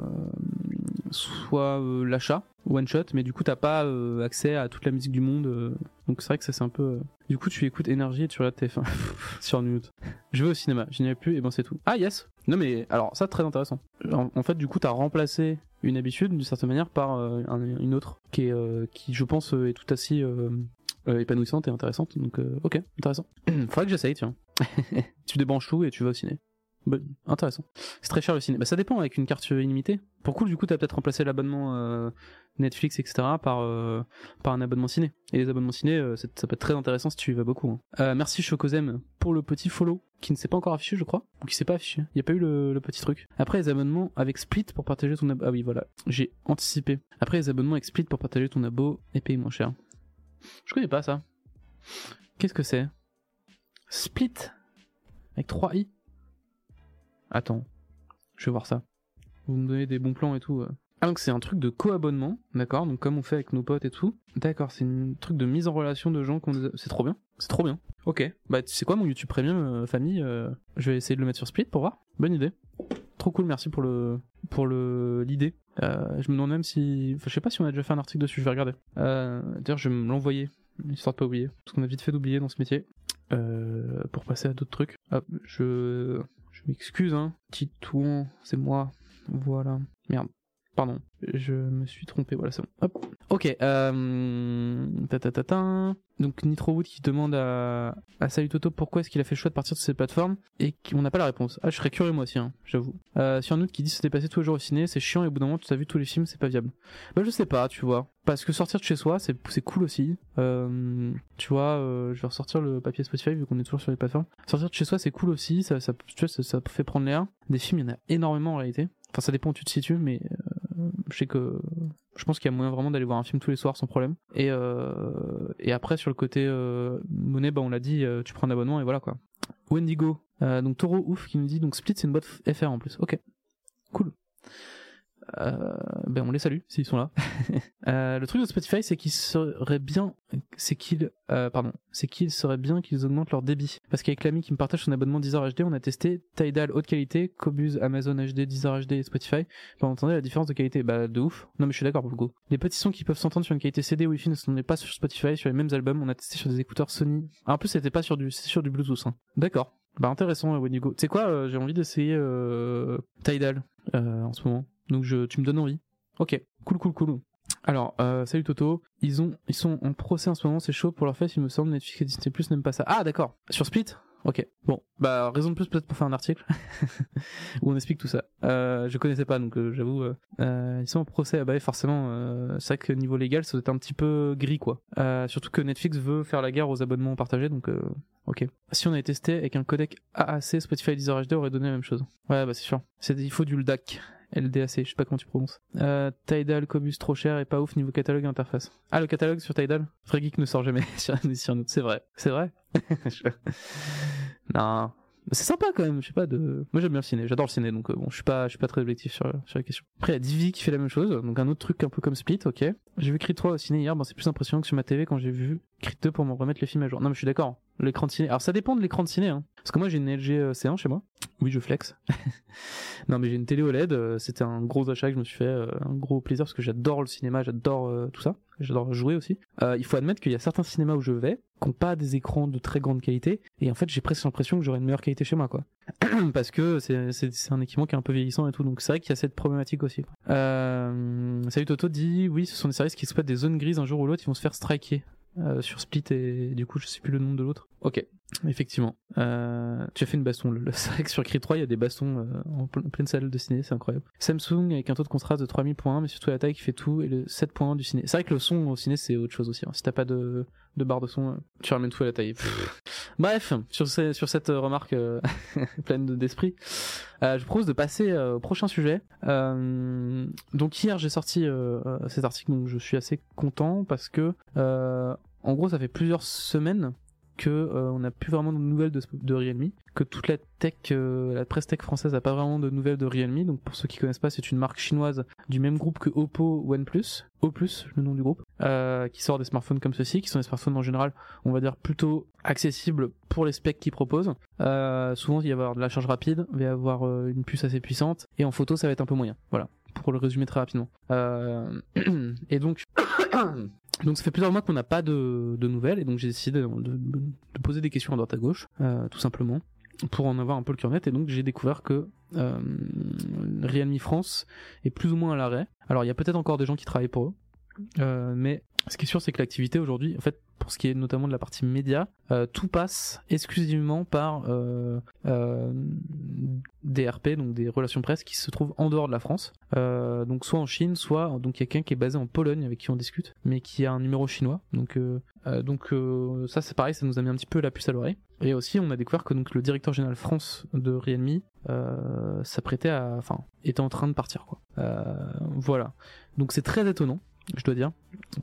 soit euh, l'achat one shot mais du coup t'as pas euh, accès à toute la musique du monde donc c'est vrai que ça c'est un peu du coup tu écoutes énergie et tu regardes TF1 sur Mute je vais au cinéma je n'y vais plus et ben c'est tout. Ah yes. Non mais alors ça très intéressant. En, fait du coup t'as remplacé une habitude d'une certaine manière par un- une autre qui est qui je pense est tout euh, épanouissante et intéressante. Donc ok intéressant. Faudrait que j'essaye tiens. Tu débranches tout et tu vas au ciné Bah, intéressant. C'est très cher le ciné. Bah, ça dépend avec une carte illimitée. Pour cool, du coup, t'as peut-être remplacé l'abonnement euh, Netflix, etc. par, euh, par un abonnement ciné. Et les abonnements ciné, euh, ça peut être très intéressant si tu y vas beaucoup. hein. Merci Chokozem pour le petit follow qui ne s'est pas encore affiché, je crois. Ou qui s'est pas affiché. Il n'y a pas eu le, le petit truc. Après, les abonnements avec Split pour partager ton abo. Ah oui, voilà. J'ai anticipé. Après, les abonnements avec Split pour partager ton abo et payer moins cher. Je connais pas ça. Qu'est-ce que c'est? Split? Avec 3 i? Attends, je vais voir ça. Vous me donnez des bons plans et tout. euh. Ah donc c'est un truc de co-abonnement, d'accord Donc comme on fait avec nos potes et tout. D'accord, c'est un truc de mise en relation de gens qu'on... C'est trop bien, c'est trop bien. Ok, bah sais quoi mon YouTube Premium euh, famille, euh, je vais essayer de le mettre sur Split pour voir. Bonne idée. Trop cool, merci pour le pour le l'idée. Je me demande même si, enfin je sais pas si on a déjà fait un article dessus, je vais regarder. D'ailleurs je vais me l'envoyer, histoire de pas oublier, parce qu'on a vite fait d'oublier dans ce métier. Pour passer à d'autres trucs. Hop, je je m'excuse, hein. Titouan, c'est moi. Voilà. Merde. Pardon. Je me suis trompé. Voilà, c'est bon. Hop. Ok. Euh... ta, ta, ta. Donc Nitrowood qui demande à, à Salut Toto pourquoi est-ce qu'il a fait le choix de partir de cette plateforme et qu'on n'a pas la réponse. Ah, je serais curieux moi aussi, hein, j'avoue. Euh, un autre qui dit se dépasser tous les jours au ciné, c'est chiant et au bout d'un moment tu as vu tous les films, c'est pas viable. Bah je sais pas, tu vois. Parce que sortir de chez soi, c'est cool aussi. Euh, tu vois, euh, je vais ressortir le papier Spotify vu qu'on est toujours sur les plateformes. Sortir de chez soi, c'est cool aussi. Ça, ça, tu vois, ça, ça fait prendre l'air. Des films, il y en a énormément en réalité. Enfin, ça dépend où tu te situes, mais euh, je sais que je pense qu'il y a moyen vraiment d'aller voir un film tous les soirs sans problème. Et, euh, après, sur le côté euh, monnaie, bah, on l'a dit, euh, tu prends un abonnement et voilà quoi. Wendigo, donc Taureau Ouf qui nous dit donc Split c'est une boîte FR en plus. Ok, cool. Euh, ben on les salue s'ils sont là. Euh, le truc de Spotify, c'est qu'il serait bien, c'est qu'il, euh, pardon, c'est qu'il serait bien qu'ils augmentent leur débit. Parce qu'avec l'ami qui me partage son abonnement Deezer HD, on a testé Tidal haute qualité, Cobuz, Amazon HD, Deezer HD et Spotify. Ben, on entendait la différence de qualité. Bah de ouf. Non mais je suis d'accord pour le coup. Les petits sons qui peuvent s'entendre sur une qualité CD ou Wi-Fi ne sont pas sur Spotify, sur les mêmes albums. On a testé sur des écouteurs Sony. Ah, en plus, c'était pas sur du, c'est sur du Bluetooth. Hein. D'accord. Bah intéressant, euh, Wendigo. Tu sais quoi, euh, j'ai envie d'essayer euh, Tidal euh, en ce moment? Donc je, tu me donnes envie. Ok, cool, cool, cool. Alors, euh, salut Toto. Ils ont, ils sont en procès en ce moment, c'est chaud pour leur fête, il me semble. Netflix et Disney Plus n'aiment pas ça. Ah, d'accord. Sur Split? Ok. Bon, bah raison de plus peut-être pour faire un article où on explique tout ça. Euh, je connaissais pas donc euh, j'avoue. Euh, ils sont en procès. Ah bah forcément, c'est vrai que niveau légal, ça doit être un petit peu gris quoi. Surtout que Netflix veut faire la guerre aux abonnements partagés donc. Ok. Si on avait testé avec un codec AAC, Spotify Deezer HD aurait donné la même chose. Ouais, bah c'est sûr. Il faut du LDAC. LDAC, je sais pas comment tu prononces. Euh, Tidal, Cobus, trop cher et pas ouf niveau catalogue et interface. Ah, le catalogue sur Tidal Fregeek ne sort jamais sur, sur nous. C'est vrai. C'est vrai Non. C'est sympa quand même, je sais pas de. Moi j'aime bien le ciné, j'adore le ciné donc euh, bon, je suis pas, suis pas très objectif sur, la question. Après il y a Divi qui fait la même chose, donc un autre truc un peu comme Split, ok. J'ai vu Creed 3 au ciné hier, bon c'est plus impressionnant que sur ma TV quand j'ai vu Creed 2 pour me remettre les films à jour. Non mais je suis d'accord, l'écran de ciné. Alors ça dépend de l'écran de ciné, hein. Parce que moi j'ai une LG euh, C1 chez moi. Oui je flex. non mais j'ai une télé OLED, euh, c'était un gros achat que je me suis fait, euh, un gros plaisir parce que j'adore le cinéma, j'adore tout ça. J'adore jouer aussi. Il faut admettre qu'il y a certains cinémas où je vais qui n'ont pas des écrans de très grande qualité et en fait j'ai presque l'impression que j'aurais une meilleure qualité chez moi quoi. parce que c'est, un équipement qui est un peu vieillissant et tout donc c'est vrai qu'il y a cette problématique aussi. Salut Toto dit oui ce sont des services qui exploitent des zones grises un jour ou l'autre ils vont se faire striker. sur Split et du coup je sais plus le nom de l'autre. Ok, effectivement. Euh, tu as fait une baston. C'est vrai que sur Creed 3 il y a des bastons euh, en ple- pleine salle de ciné, c'est incroyable. Samsung avec un taux de contraste de 3000 points, mais surtout la taille qui fait tout et le 7 points du ciné. C'est vrai que le son au ciné c'est autre chose aussi. hein. Si t'as pas de, de barre de son, euh, tu ramènes tout à la taille. Bref, sur, ces- sur cette remarque euh, pleine de- d'esprit, je propose de passer au prochain sujet. Donc hier j'ai sorti cet article, donc je suis assez content parce que en gros ça fait plusieurs semaines que euh, on n'a plus vraiment de nouvelles de, de Realme, que toute la tech, euh, la presse tech française n'a pas vraiment de nouvelles de Realme. Donc pour ceux qui connaissent pas, c'est une marque chinoise du même groupe que Oppo OnePlus, O+, le nom du groupe, euh, qui sort des smartphones comme ceci, qui sont des smartphones en général, on va dire plutôt accessibles pour les specs qu'ils proposent. Souvent il va y avoir de la charge rapide, il va y avoir une puce assez puissante, et en photo ça va être un peu moyen. Voilà, pour le résumer très rapidement. Euh, et donc donc ça fait plusieurs mois qu'on n'a pas de, de nouvelles et donc j'ai décidé de, poser des questions à droite à gauche, euh, tout simplement, pour en avoir un peu le cœur net. Et donc j'ai découvert que euh, Realme France est plus ou moins à l'arrêt. Alors il y a peut-être encore des gens qui travaillent pour eux, euh, mais ce qui est sûr c'est que l'activité aujourd'hui, en fait, pour ce qui est notamment de la partie média, euh, tout passe exclusivement par euh, des RP, donc des relations presse, qui se trouvent en dehors de la France. Donc soit en Chine, soit donc quelqu'un qui est basé en Pologne avec qui on discute, mais qui a un numéro chinois. Donc donc ça c'est pareil, ça nous a mis un petit peu la puce à l'oreille. Et aussi on a découvert que donc le directeur général France de Realme s'apprêtait à, enfin, était en train de partir quoi. Voilà. Donc c'est très étonnant, je dois dire,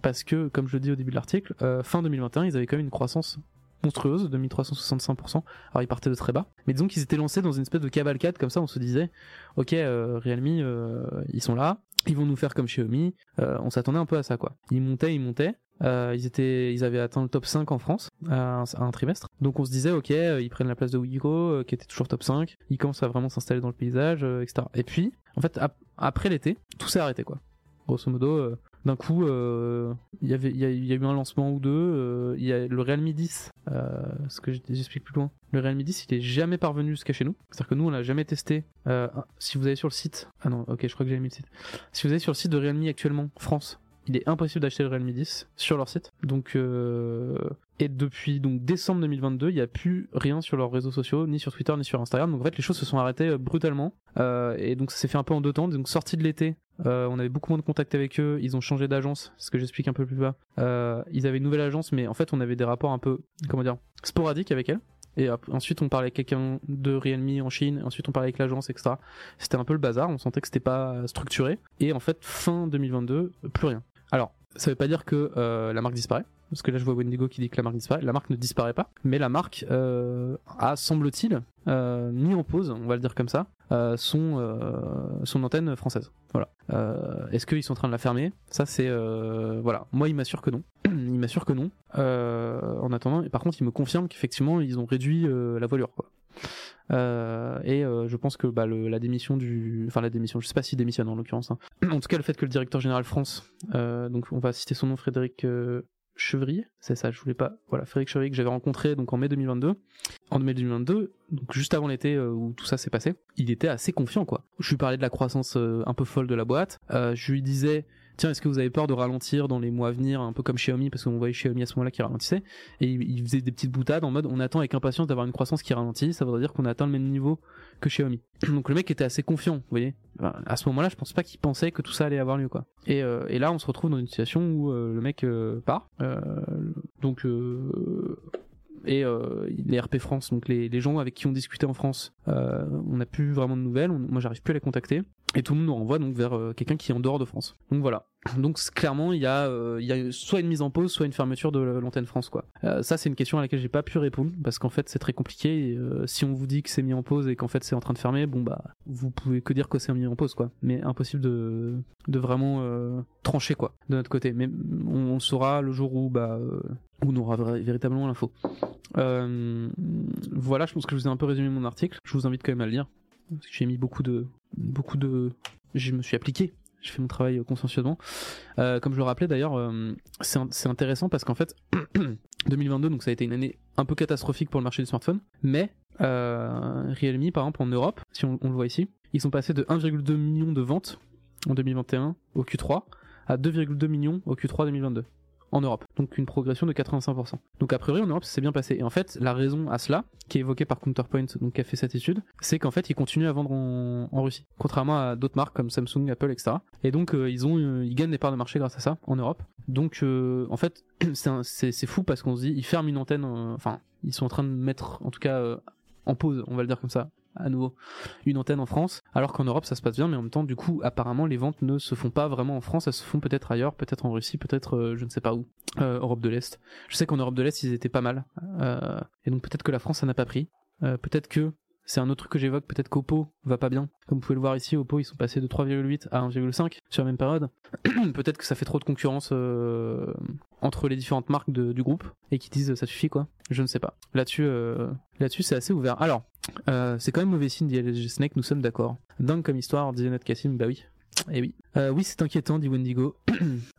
parce que comme je le dis au début de l'article, euh, fin 2021 ils avaient quand même une croissance monstrueuse de 1365%. Alors ils partaient de très bas, mais disons qu'ils étaient lancés dans une espèce de cavalcade comme ça. On se disait, ok, euh, Realme, euh, ils sont là, ils vont nous faire comme Xiaomi. On s'attendait un peu à ça, quoi. Ils montaient, ils montaient. Ils étaient, ils avaient atteint le top 5 en France à un, trimestre. Donc on se disait, ok, ils prennent la place de Wigo, qui était toujours top 5. Ils commencent à vraiment s'installer dans le paysage, etc. Et puis, en fait, ap- après l'été, tout s'est arrêté, quoi. Grosso modo, d'un coup, euh, il y a- eu un lancement ou deux. euh, Il y a le Realme 10, euh, ce que j'explique plus loin. Le Realme 10, il est jamais parvenu jusqu'à chez nous. C'est-à-dire que nous, on l'a jamais testé. Si vous allez sur le site, ah non, ok, je crois que j'ai mis le site. Si vous allez sur le site de Realme actuellement, France, il est impossible d'acheter le Realme 10 sur leur site. Donc, et depuis donc décembre 2022, il n'y a plus rien sur leurs réseaux sociaux, ni sur Twitter, ni sur Instagram. Donc en fait, les choses se sont arrêtées brutalement. Et donc ça s'est fait un peu en deux temps. Donc sortie de l'été, euh, on avait beaucoup moins de contact avec eux. Ils ont changé d'agence, ce que j'explique un peu plus bas. Euh, ils avaient une nouvelle agence, mais en fait, on avait des rapports un peu, comment dire, sporadiques avec elle. Et ensuite, on parlait avec quelqu'un de Realme en Chine. Ensuite, on parlait avec l'agence, etc. C'était un peu le bazar. On sentait que c'était pas structuré. Et en fait, fin 2022, plus rien. Alors, ça veut pas dire que euh, la marque disparaît. Parce que là, je vois Wendigo qui dit que la marque disparaît. La marque ne disparaît pas. Mais la marque a, semble-t-il, mis en pause, on va le dire comme ça, euh, son, euh, son antenne française. Voilà. Euh, Est-ce qu'ils sont en train de la fermer? Ça, c'est. voilà. Moi, il m'assure que non. il m'assure que non. En attendant, et par contre, il me confirme qu'effectivement, ils ont réduit la voilure. Quoi. Et je pense que bah, la démission du, enfin la démission, je sais pas s'il démissionne en l'occurrence. hein. En tout cas, le fait que le directeur général France, donc on va citer son nom, Frédéric Chevrier, c'est ça, je voulais pas, voilà, Frédéric Chevrier que j'avais rencontré donc en mai 2022. En mai 2022, donc juste avant l'été euh, où tout ça s'est passé, il était assez confiant quoi. Je lui parlais de la croissance euh, un peu folle de la boîte, euh, je lui disais tiens, est-ce que vous avez peur de ralentir dans les mois à venir, un peu comme Xiaomi, parce qu'on voyait Xiaomi à ce moment-là qui ralentissait, et il, faisait des petites boutades en mode on attend avec impatience d'avoir une croissance qui ralentit, ça voudrait dire qu'on a atteint le même niveau que Xiaomi. Donc le mec était assez confiant, vous voyez. À ce moment-là, je pense pas qu'il pensait que tout ça allait avoir lieu, quoi. Et, euh, là, on se retrouve dans une situation où euh, le mec euh, part. Donc et les RP France, donc les, gens avec qui on discutait en France, on n'a plus vraiment de nouvelles. Moi, j'arrive plus à les contacter. Et tout le monde nous renvoie donc vers euh, quelqu'un qui est en dehors de France. Donc voilà. Donc clairement, il y a, euh, y a soit une mise en pause, soit une fermeture de l'antenne France, quoi. Euh, ça, c'est une question à laquelle j'ai pas pu répondre parce qu'en fait, c'est très compliqué. Si on vous dit que c'est mis en pause et qu'en fait c'est en train de fermer, bon bah, vous pouvez que dire que c'est mis en pause, quoi. Mais impossible de, de vraiment trancher, quoi, de notre côté. Mais on, saura le jour où bah, où on aura véritablement l'info. Voilà, je pense que je vous ai un peu résumé mon article. Je vous invite quand même à le lire. J'ai mis beaucoup de, beaucoup de, je me suis appliqué. Je fais mon travail consciencieusement. Euh, comme je le rappelais d'ailleurs, euh, c'est intéressant parce qu'en fait, 2022, donc ça a été une année un peu catastrophique pour le marché du smartphone. Mais euh, Realme, par exemple, en Europe, si on, on le voit ici, ils sont passés de 1,2 million de ventes en 2021 au Q3 à 2,2 millions au Q3 2022 en Europe. Donc une progression de 85%. Donc a priori en Europe ça s'est bien passé. Et en fait la raison à cela, qui est évoquée par Counterpoint, donc qui a fait cette étude, c'est qu'en fait ils continuent à vendre en, Russie, contrairement à d'autres marques comme Samsung, Apple, etc. Et donc euh, ils ont, euh, ils gagnent des parts de marché grâce à ça en Europe. Donc euh, en fait c'est fou parce qu'on se dit ils ferment une antenne, enfin ils sont en train de mettre en tout cas en pause, on va le dire comme ça, à nouveau une antenne en France, alors qu'en Europe ça se passe bien, mais en même temps, du coup, apparemment, les ventes ne se font pas vraiment en France, elles se font peut-être ailleurs, peut-être en Russie, peut-être euh, je ne sais pas où, euh, Europe de l'Est. Je sais qu'en Europe de l'Est ils étaient pas mal, euh, et donc peut-être que la France ça n'a pas pris, peut-être que c'est un autre truc que j'évoque, peut-être qu'Oppo va pas bien. Comme vous pouvez le voir ici, Oppo ils sont passés de 3,8 à 1,5 sur la même période. peut-être que ça fait trop de concurrence euh, entre les différentes marques du groupe et qui disent ça suffit quoi. Je ne sais pas. Là-dessus, euh, là-dessus c'est assez ouvert. Alors, euh, c'est quand même mauvais signe dit Snake, nous sommes d'accord. Dingue comme histoire, disait notre Cassim, bah oui. Et oui. Euh, oui, c'est inquiétant, dit Wendigo.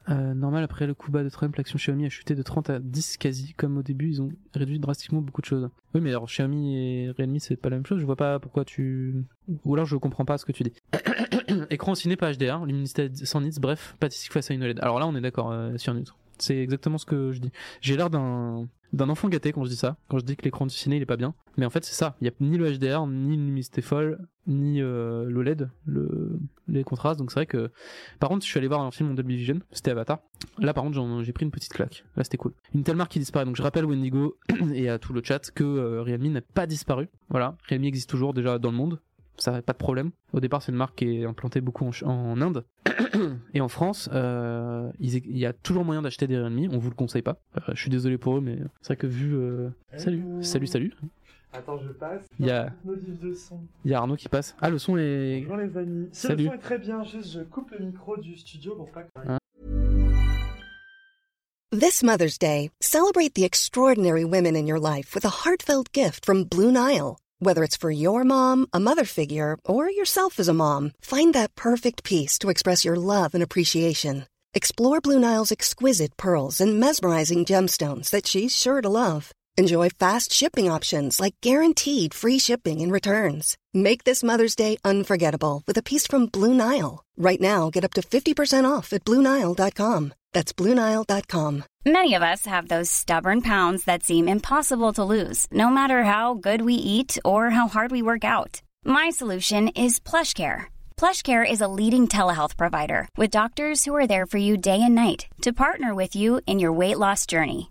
Euh, normal, après le coup bas de Trump, l'action Xiaomi a chuté de 30 à 10 quasi. Comme au début, ils ont réduit drastiquement beaucoup de choses. Oui, mais alors Xiaomi et Realme, c'est pas la même chose. Je vois pas pourquoi tu. Ou alors je comprends pas ce que tu dis. Écran ciné, pas HDR, luminosité sans nits, bref, statistique face à une OLED. Alors là, on est d'accord euh, sur neutre. C'est exactement ce que je dis. J'ai l'air d'un enfant gâté quand je dis ça, quand je dis que l'écran du ciné il est pas bien. Mais en fait c'est ça, il y a ni le HDR, ni une folle, ni euh, l'OLED, le, les contrastes. Donc c'est vrai que, par contre, je suis allé voir un film en Dolby Vision, c'était Avatar. Là par contre j'ai pris une petite claque. Là c'était cool. Une telle marque qui disparaît. Donc je rappelle Wendigo et à tout le chat que euh, Realme n'a pas disparu. Voilà, Realme existe toujours déjà dans le monde. Ça pas de problème. Au départ c'est une marque qui est implantée beaucoup en, Inde. Et en France, euh, il y a toujours moyen d'acheter des Realme, on vous le conseille pas. Euh, je suis désolé pour eux, mais c'est vrai que vu... euh, Salut, salut, salut. Attends, je passe. Il y a- Modif de son. Il y a Arnaud qui passe. Ah, le son est... Bonjour les amis. Si Salut. le son est très bien, juste je coupe le micro du studio pour pas que... Hein This Mother's Day, celebrate the extraordinary women in your life with a heartfelt gift from Blue Nile. Whether it's for your mom, a mother figure, or yourself as a mom, find that perfect piece to express your love and appreciation. Explore Blue Nile's exquisite pearls and mesmerizing gemstones that she's sure to love. Enjoy fast shipping options like guaranteed free shipping and returns. Make this Mother's Day unforgettable with a piece from Blue Nile. Right now, get up to 50% off at BlueNile.com. That's BlueNile.com. Many of us have those stubborn pounds that seem impossible to lose, no matter how good we eat or how hard we work out. My solution is PlushCare. PlushCare is a leading telehealth provider with doctors who are there for you day and night to partner with you in your weight loss journey.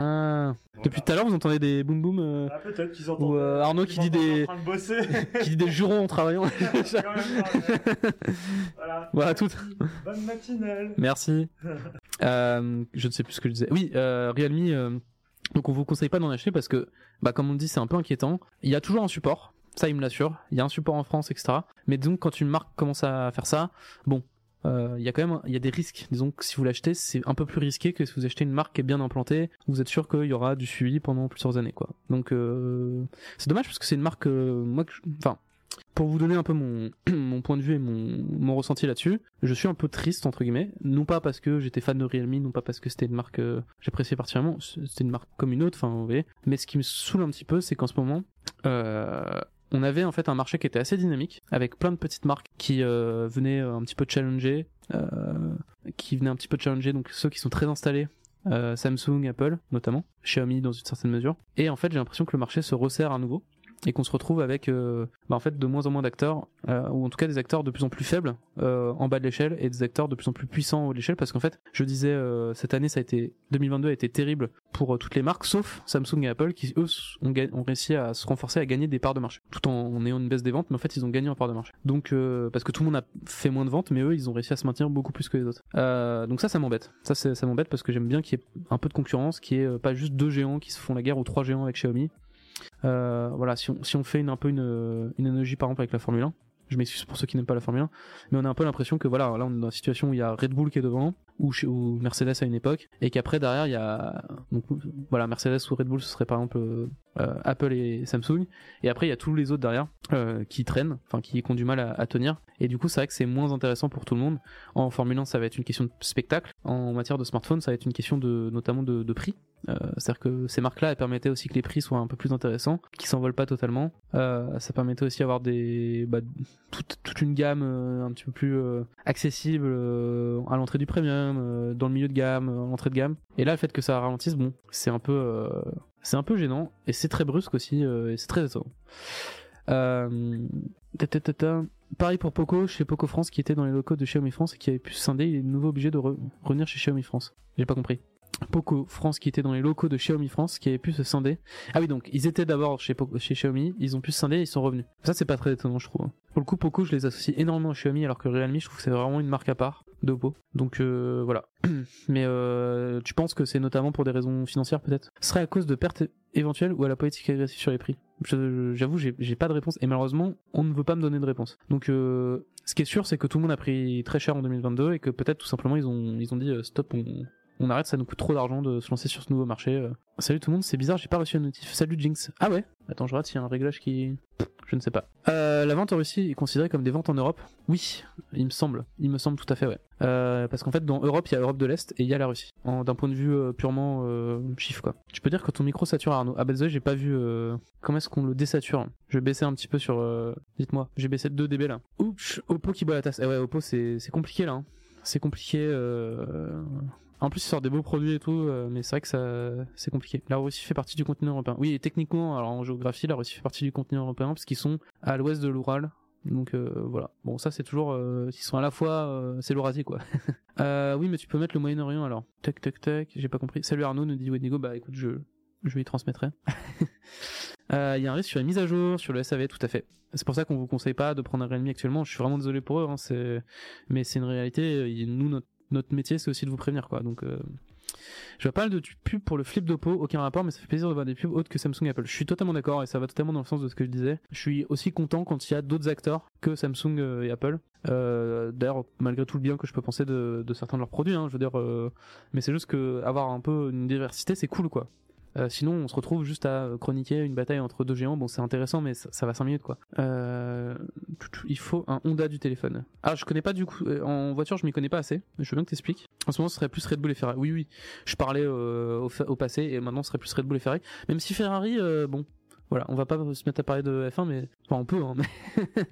Ah. Depuis tout à l'heure, vous entendez des boum boum euh, Ah, peut-être qu'ils entendent. Ou, euh, Arnaud qui dit des- en train de bosser. qui dit des jurons en travaillant. Voilà. Voilà, tout. Bonne matinale. Merci. Euh, je ne sais plus ce que je disais. Oui, euh, Realme. euh, donc on vous conseille pas d'en acheter parce que, bah comme on dit, c'est un peu inquiétant. Il y a toujours un support, ça il me l'assure. Il y a un support en France, etc. Mais que quand une marque commence à faire ça, bon, il y a quand même, il y a des risques. Disons que si vous l'achetez, c'est un peu plus risqué que si vous achetez une marque qui est bien implantée. Vous êtes sûr qu'il y aura du suivi pendant plusieurs années, quoi. Donc euh, c'est dommage parce que c'est une marque, euh, moi, enfin. pour vous donner un peu mon, mon point de vue et mon, mon ressenti là-dessus, je suis un peu triste entre guillemets, non pas parce que j'étais fan de Realme, non pas parce que c'était une marque que j'appréciais particulièrement, c'était une marque comme une autre, enfin vous voyez, mais ce qui me saoule un petit peu, c'est qu'en ce moment, euh, on avait en fait un marché qui était assez dynamique, avec plein de petites marques qui euh, venaient un petit peu challenger, euh, qui venaient un petit peu challenger, donc ceux qui sont très installés euh, Samsung, Apple notamment, Xiaomi dans une certaine mesure. Et en fait, j'ai l'impression que le marché se resserre à nouveau et qu'on se retrouve avec euh, bah, de moins en moins d'acteurs euh, ou en tout cas des acteurs de plus en plus faibles euh, en bas de l'échelle et des acteurs de plus en plus puissants en haut de l'échelle parce qu'en fait je disais cette année ça a été 2022 a été terrible pour toutes les marques sauf Samsung et Apple qui eux ont, réussi à se renforcer à gagner des parts de marché tout en, ayant une baisse des ventes mais en fait ils ont gagné en parts de marché. Donc parce que tout le monde a fait moins de ventes mais eux ils ont réussi à se maintenir beaucoup plus que les autres. Donc ça ça m'embête. Ça ça m'embête parce que j'aime bien qu'il y ait un peu de concurrence qu'il y ait pas juste deux géants qui se font la guerre ou trois géants avec Xiaomi euh, voilà, si on, si on fait une, un peu une, une analogie par exemple avec la Formule 1, je m'excuse pour ceux qui n'aiment pas la Formule 1, mais on a un peu l'impression que voilà, là on est dans une situation où il y a Red Bull qui est devant, ou, ou Mercedes à une époque, et qu'après derrière il y a voilà Mercedes ou Red Bull, ce serait par exemple euh, euh, Apple et Samsung, et après il y a tous les autres derrière euh, qui traînent, enfin qui, ont du mal à, tenir, et du coup c'est vrai que c'est moins intéressant pour tout le monde. En Formule 1 ça va être une question de spectacle, en matière de smartphone ça va être une question de notamment de, prix. C'est-à-dire que ces marques-là, elles permettaient aussi que les prix soient un peu plus intéressants, qu'ils s'envolent pas totalement. Ça permettait aussi d'avoir des bah, toute, une gamme un petit peu plus accessible à l'entrée du premium, euh, dans le milieu de gamme, euh, à l'entrée de gamme. Et là, le fait que ça ralentisse, bon, c'est un peu, euh, c'est un peu gênant et c'est très brusque aussi euh, et c'est très étonnant. Euh. Pareil pour Poco, chez Poco France, qui était dans les locaux de Xiaomi France et qui avait pu scinder, il est de nouveau obligé de re- revenir chez Xiaomi France. J'ai pas compris. Poco France qui était dans les locaux de Xiaomi France qui avait pu se scinder. Ah oui donc ils étaient d'abord chez, chez Xiaomi, ils ont pu se scinder et ils sont revenus. Ça c'est pas très étonnant je trouve. Pour le coup Poco je les associe énormément à Xiaomi alors que Realme je trouve que c'est vraiment une marque à part d'Oppo. Donc euh, voilà. Mais euh, tu penses que c'est notamment pour des raisons financières peut-être? Ce serait à cause de pertes éventuelles ou à la politique agressive sur les prix? J'avoue j'ai pas de réponse et malheureusement on ne veut pas me donner de réponse. Donc euh, ce qui est sûr c'est que tout le monde a pris très cher en 2022 et que peut-être tout simplement ils ont, dit stop on on arrête, ça nous coûte trop d'argent de se lancer sur ce nouveau marché. euh. Salut tout le monde, c'est bizarre, j'ai pas reçu un notif. Salut Jinx. Ah ouais? Attends, je regarde s'il y a un réglage qui. Je ne sais pas. Euh, la vente en Russie est considérée comme des ventes en Europe? Oui, il me semble. Il me semble tout à fait, ouais. Euh, parce qu'en fait, dans Europe, il y a Europe de l'Est et il y a la Russie. D'un point de vue euh, purement chiffre, quoi. Tu peux dire que ton micro sature, Arnaud? Ah bah désolé, j'ai pas vu euh, comment est-ce qu'on le désature? Je vais baisser un petit peu sur. Dites-moi, j'ai baissé de 2 dB là. Ouch, Oppo qui boit la tasse. Eh ouais, Oppo, c'est c'est compliqué là. hein. C'est compliqué. En plus, ils sortent des beaux produits et tout, euh, mais c'est vrai que ça, c'est compliqué. La Russie fait partie du continent européen. Oui, et techniquement, alors en géographie, la Russie fait partie du continent européen parce qu'ils sont à l'ouest de l'Oural. Donc euh, voilà. Bon, ça c'est toujours, euh, ils sont à la fois, euh, c'est l'Eurasie quoi. euh, oui, mais tu peux mettre le Moyen-Orient alors. Tac, tac, tac. J'ai pas compris. Salut Arnaud, nous dit Wendigo. Bah écoute, je, je lui transmettrai. Il y a un risque sur les mises à jour, sur le SAV, tout à fait. C'est pour ça qu'on vous conseille pas de prendre un Realme actuellement. Je suis vraiment désolé pour eux, hein, mais c'est une réalité. Il- Nous, notre, notre métier, c'est aussi de vous prévenir, quoi. Donc, euh... je vois pas de pubs pour le flip d'Oppo, aucun rapport, mais ça fait plaisir de voir des pubs autres que Samsung et Apple. Je suis totalement d'accord et ça va totalement dans le sens de ce que je disais. Je suis aussi content quand il y a d'autres acteurs que Samsung euh, et Apple. Euh, D'ailleurs, malgré tout le bien que je peux penser de, certains de leurs produits, hein, je veux dire, mais c'est juste que avoir un peu une diversité, c'est cool, quoi. Euh, sinon, on se retrouve juste à chroniquer une bataille entre deux géants. Bon, c'est intéressant, mais ça, va 5 minutes, quoi. Euh, il faut un Honda du téléphone. Ah, je connais pas du coup. euh, En voiture, je m'y connais pas assez. Je veux bien que t'expliques. En ce moment, ce serait plus Red Bull et Ferrari. Oui, oui. Je parlais au, passé et maintenant, ce serait plus Red Bull et Ferrari. Même si Ferrari, bon, voilà, on va pas se mettre à parler de F1, mais enfin, on peut. Hein, mais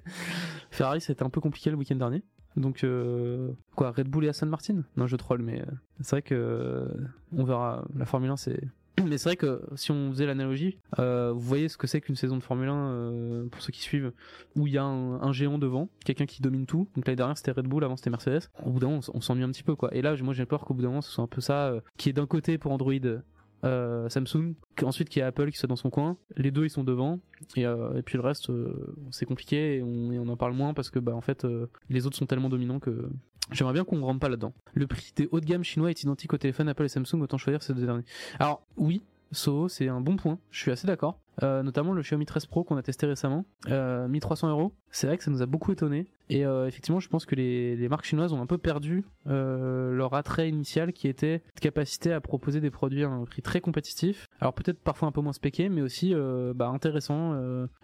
Ferrari, c'était un peu compliqué le week-end dernier. Donc euh, quoi, Red Bull et Aston Martin? Non, je troll, mais c'est vrai que on verra. La Formule 1, c'est mais c'est vrai que si on faisait l'analogie, euh, vous voyez ce que c'est qu'une saison de Formule 1 euh, pour ceux qui suivent, où il y a un, géant devant, quelqu'un qui domine tout. Donc l'année dernière c'était Red Bull, avant c'était Mercedes. Au bout d'un moment, on s'ennuie un petit peu quoi. Et là, moi j'ai peur qu'au bout d'un moment, ce soit un peu ça, euh, qui est d'un côté pour Android. Samsung, ensuite qui est Apple qui soit dans son coin, les deux ils sont devant et, puis le reste c'est compliqué et on, et on en parle moins parce que bah en fait les autres sont tellement dominants que j'aimerais bien qu'on rentre pas là-dedans. Le prix des hauts de gamme chinois est identique au téléphone Apple et Samsung, autant choisir ces deux derniers. Alors oui, Soho c'est un bon point, je suis assez d'accord. Euh, notamment le Xiaomi 13 Pro qu'on a testé récemment, euh, 1300 euros. C'est vrai que ça nous a beaucoup étonné. Et euh, effectivement, je pense que les, marques chinoises ont un peu perdu euh, leur attrait initial qui était cette capacité à proposer des produits à un prix très compétitif. Alors peut-être parfois un peu moins spéqué, mais aussi bah, intéressant.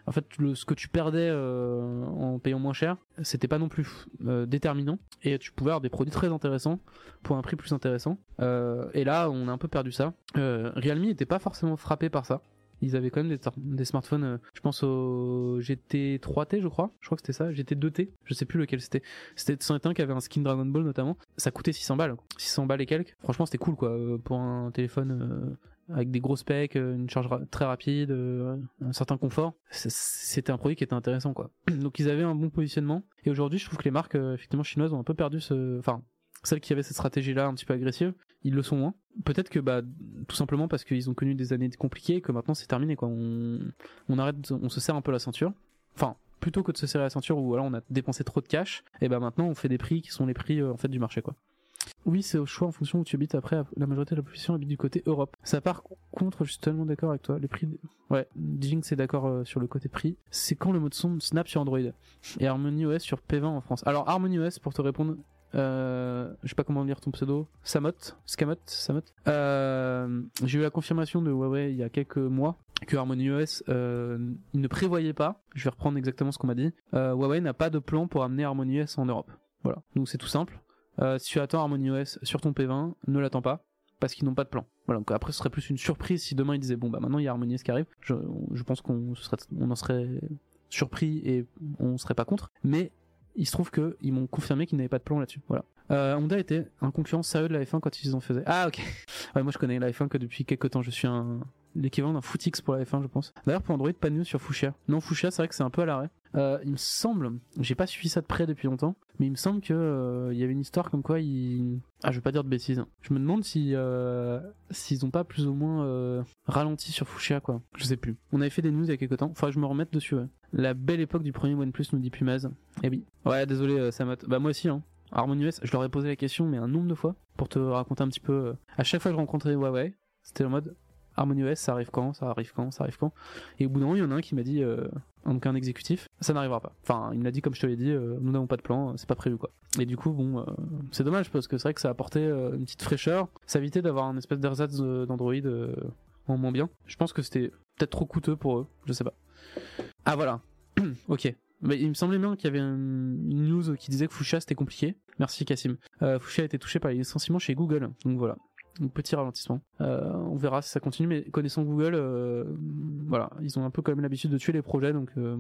en fait, le, ce que tu perdais en payant moins cher, c'était pas non plus déterminant. Et tu pouvais avoir des produits très intéressants pour un prix plus intéressant. Et là, on a un peu perdu ça. Realme n'était pas forcément frappé par ça. Ils avaient quand même des, smartphones, euh, je pense au GT3T, je crois. Je crois que c'était ça, GT2T. Je sais plus lequel c'était. C'était c'en un qui avait un skin Dragon Ball notamment. Ça coûtait 600 balles. 600 balles et quelques. Franchement, c'était cool quoi. euh, Pour un téléphone euh, avec des gros specs, une charge très rapide, un certain confort. C'était un produit qui était intéressant quoi. Donc ils avaient un bon positionnement. Et aujourd'hui, je trouve que les marques effectivement chinoises ont un peu perdu ce. Enfin, celles qui avaient cette stratégie-là un petit peu agressive, ils le sont moins. Peut-être que bah tout simplement parce qu'ils ont connu des années compliquées et que maintenant c'est terminé quoi. On, arrête, on se serre un peu la ceinture. Enfin, plutôt que de se serrer la ceinture où voilà on a dépensé trop de cash, et bah maintenant on fait des prix qui sont les prix euh, en fait du marché quoi. Oui, c'est au choix en fonction où tu habites. Après, la majorité de la population habite du côté Europe. Ça par contre, je suis totalement d'accord avec toi. Les prix, ouais, Jinx c'est d'accord euh, sur le côté prix. C'est quand le mode son Snap sur Android? Et Harmony OS sur P20 en France. Alors Harmony OS, pour te répondre, euh, je sais pas comment lire ton pseudo, Samot, Scamot, Samot. Euh, j'ai eu la confirmation de Huawei il y a quelques mois que Harmony OS euh, il ne prévoyait pas. Je vais reprendre exactement ce qu'on m'a dit. Huawei n'a pas de plan pour amener Harmony OS en Europe. Voilà, donc c'est tout simple. Si tu attends Harmony OS sur ton P20, ne l'attends pas parce qu'ils n'ont pas de plan. Après ce serait plus une surprise si demain ils disaient bon bah maintenant il y a Harmony OS qui arrive. Je, pense qu'on en serait surpris et on serait pas contre. Mais il se trouve que ils m'ont confirmé qu'ils n'avaient pas de plan là-dessus. Voilà. Euh, Honda était un concurrent sérieux de la F1 quand ils en faisaient. Ah ok. Moi je connais la F1 que depuis quelques temps. Je suis l'équivalent d'un footix pour la F1 je pense. D'ailleurs pour Android pas de news sur Fuchsia. Non Fuchsia c'est vrai que c'est un peu à l'arrêt. Euh, il me semble, j'ai pas suivi ça de près depuis longtemps, mais il me semble que euh, y avait une histoire comme quoi ils, ah je vais pas dire de bêtises. Je me demande si s'ils ont pas plus ou moins ralenti sur Fuchsia quoi. Je sais plus. On avait fait des news il y a quelques temps. Faudrait que je me remette dessus. Ouais. La belle époque du premier OnePlus nous dit Pumaz. Eh oui. Ouais désolé euh, Samat. Bah moi aussi hein. Harmony OS, je leur ai posé la question mais un nombre de fois pour te raconter un petit peu. euh, à chaque fois que je rencontrais Huawei, c'était en mode Harmony OS, ça arrive quand, ça arrive quand, ça arrive quand. Et au bout d'un moment, il y en a un qui m'a dit, euh, donc un exécutif, ça n'arrivera pas. Enfin, il me l'a dit comme je te l'ai dit, euh, nous n'avons pas de plan, c'est pas prévu quoi. Et du coup, bon, euh, c'est dommage parce que c'est vrai que ça a apporté une petite fraîcheur, ça évitait d'avoir un espèce d'ersatz d'Android en moins bien. Je pense que c'était peut-être trop coûteux pour eux, je sais pas. Ah voilà, ok. Mais il me semblait bien qu'il y avait une news qui disait que Fuchsia c'était compliqué. Merci Cassim. Euh, Fuchsia a été touché par les licenciements chez Google, donc voilà. Petit ralentissement. Euh, on verra si ça continue, mais connaissant Google, euh, voilà, ils ont un peu quand même l'habitude de tuer les projets, donc euh,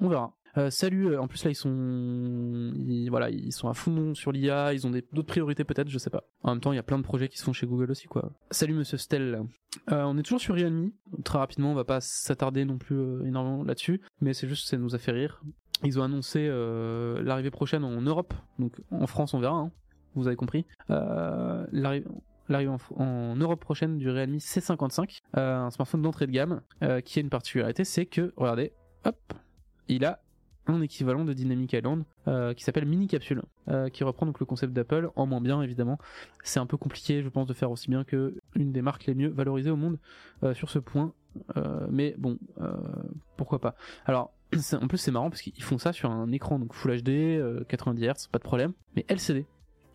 on verra. Euh, salut, euh, en plus là ils sont, voilà, ils sont à fond sur l'IA, ils ont d'autres priorités peut-être, je sais pas. En même temps, il y a plein de projets qui se font chez Google aussi, quoi. Salut Monsieur Stel. Euh, on est toujours sur Realme. Très rapidement, on va pas s'attarder non plus énormément là-dessus, mais c'est juste ça nous a fait rire. Ils ont annoncé l'arrivée prochaine en Europe, donc en France on verra, hein, vous avez compris. L'arrivée en, Europe prochaine du Realme C55, euh, un smartphone d'entrée de gamme, qui a une particularité, c'est que, regardez, hop, il a un équivalent de Dynamic Island euh, qui s'appelle Mini Capsule, euh, qui reprend donc le concept d'Apple en moins bien évidemment. C'est un peu compliqué, je pense, de faire aussi bien que une des marques les mieux valorisées au monde euh, sur ce point, mais bon, pourquoi pas. Alors, en plus c'est marrant parce qu'ils font ça sur un écran donc Full HD, euh, 90 Hz, pas de problème, mais LCD.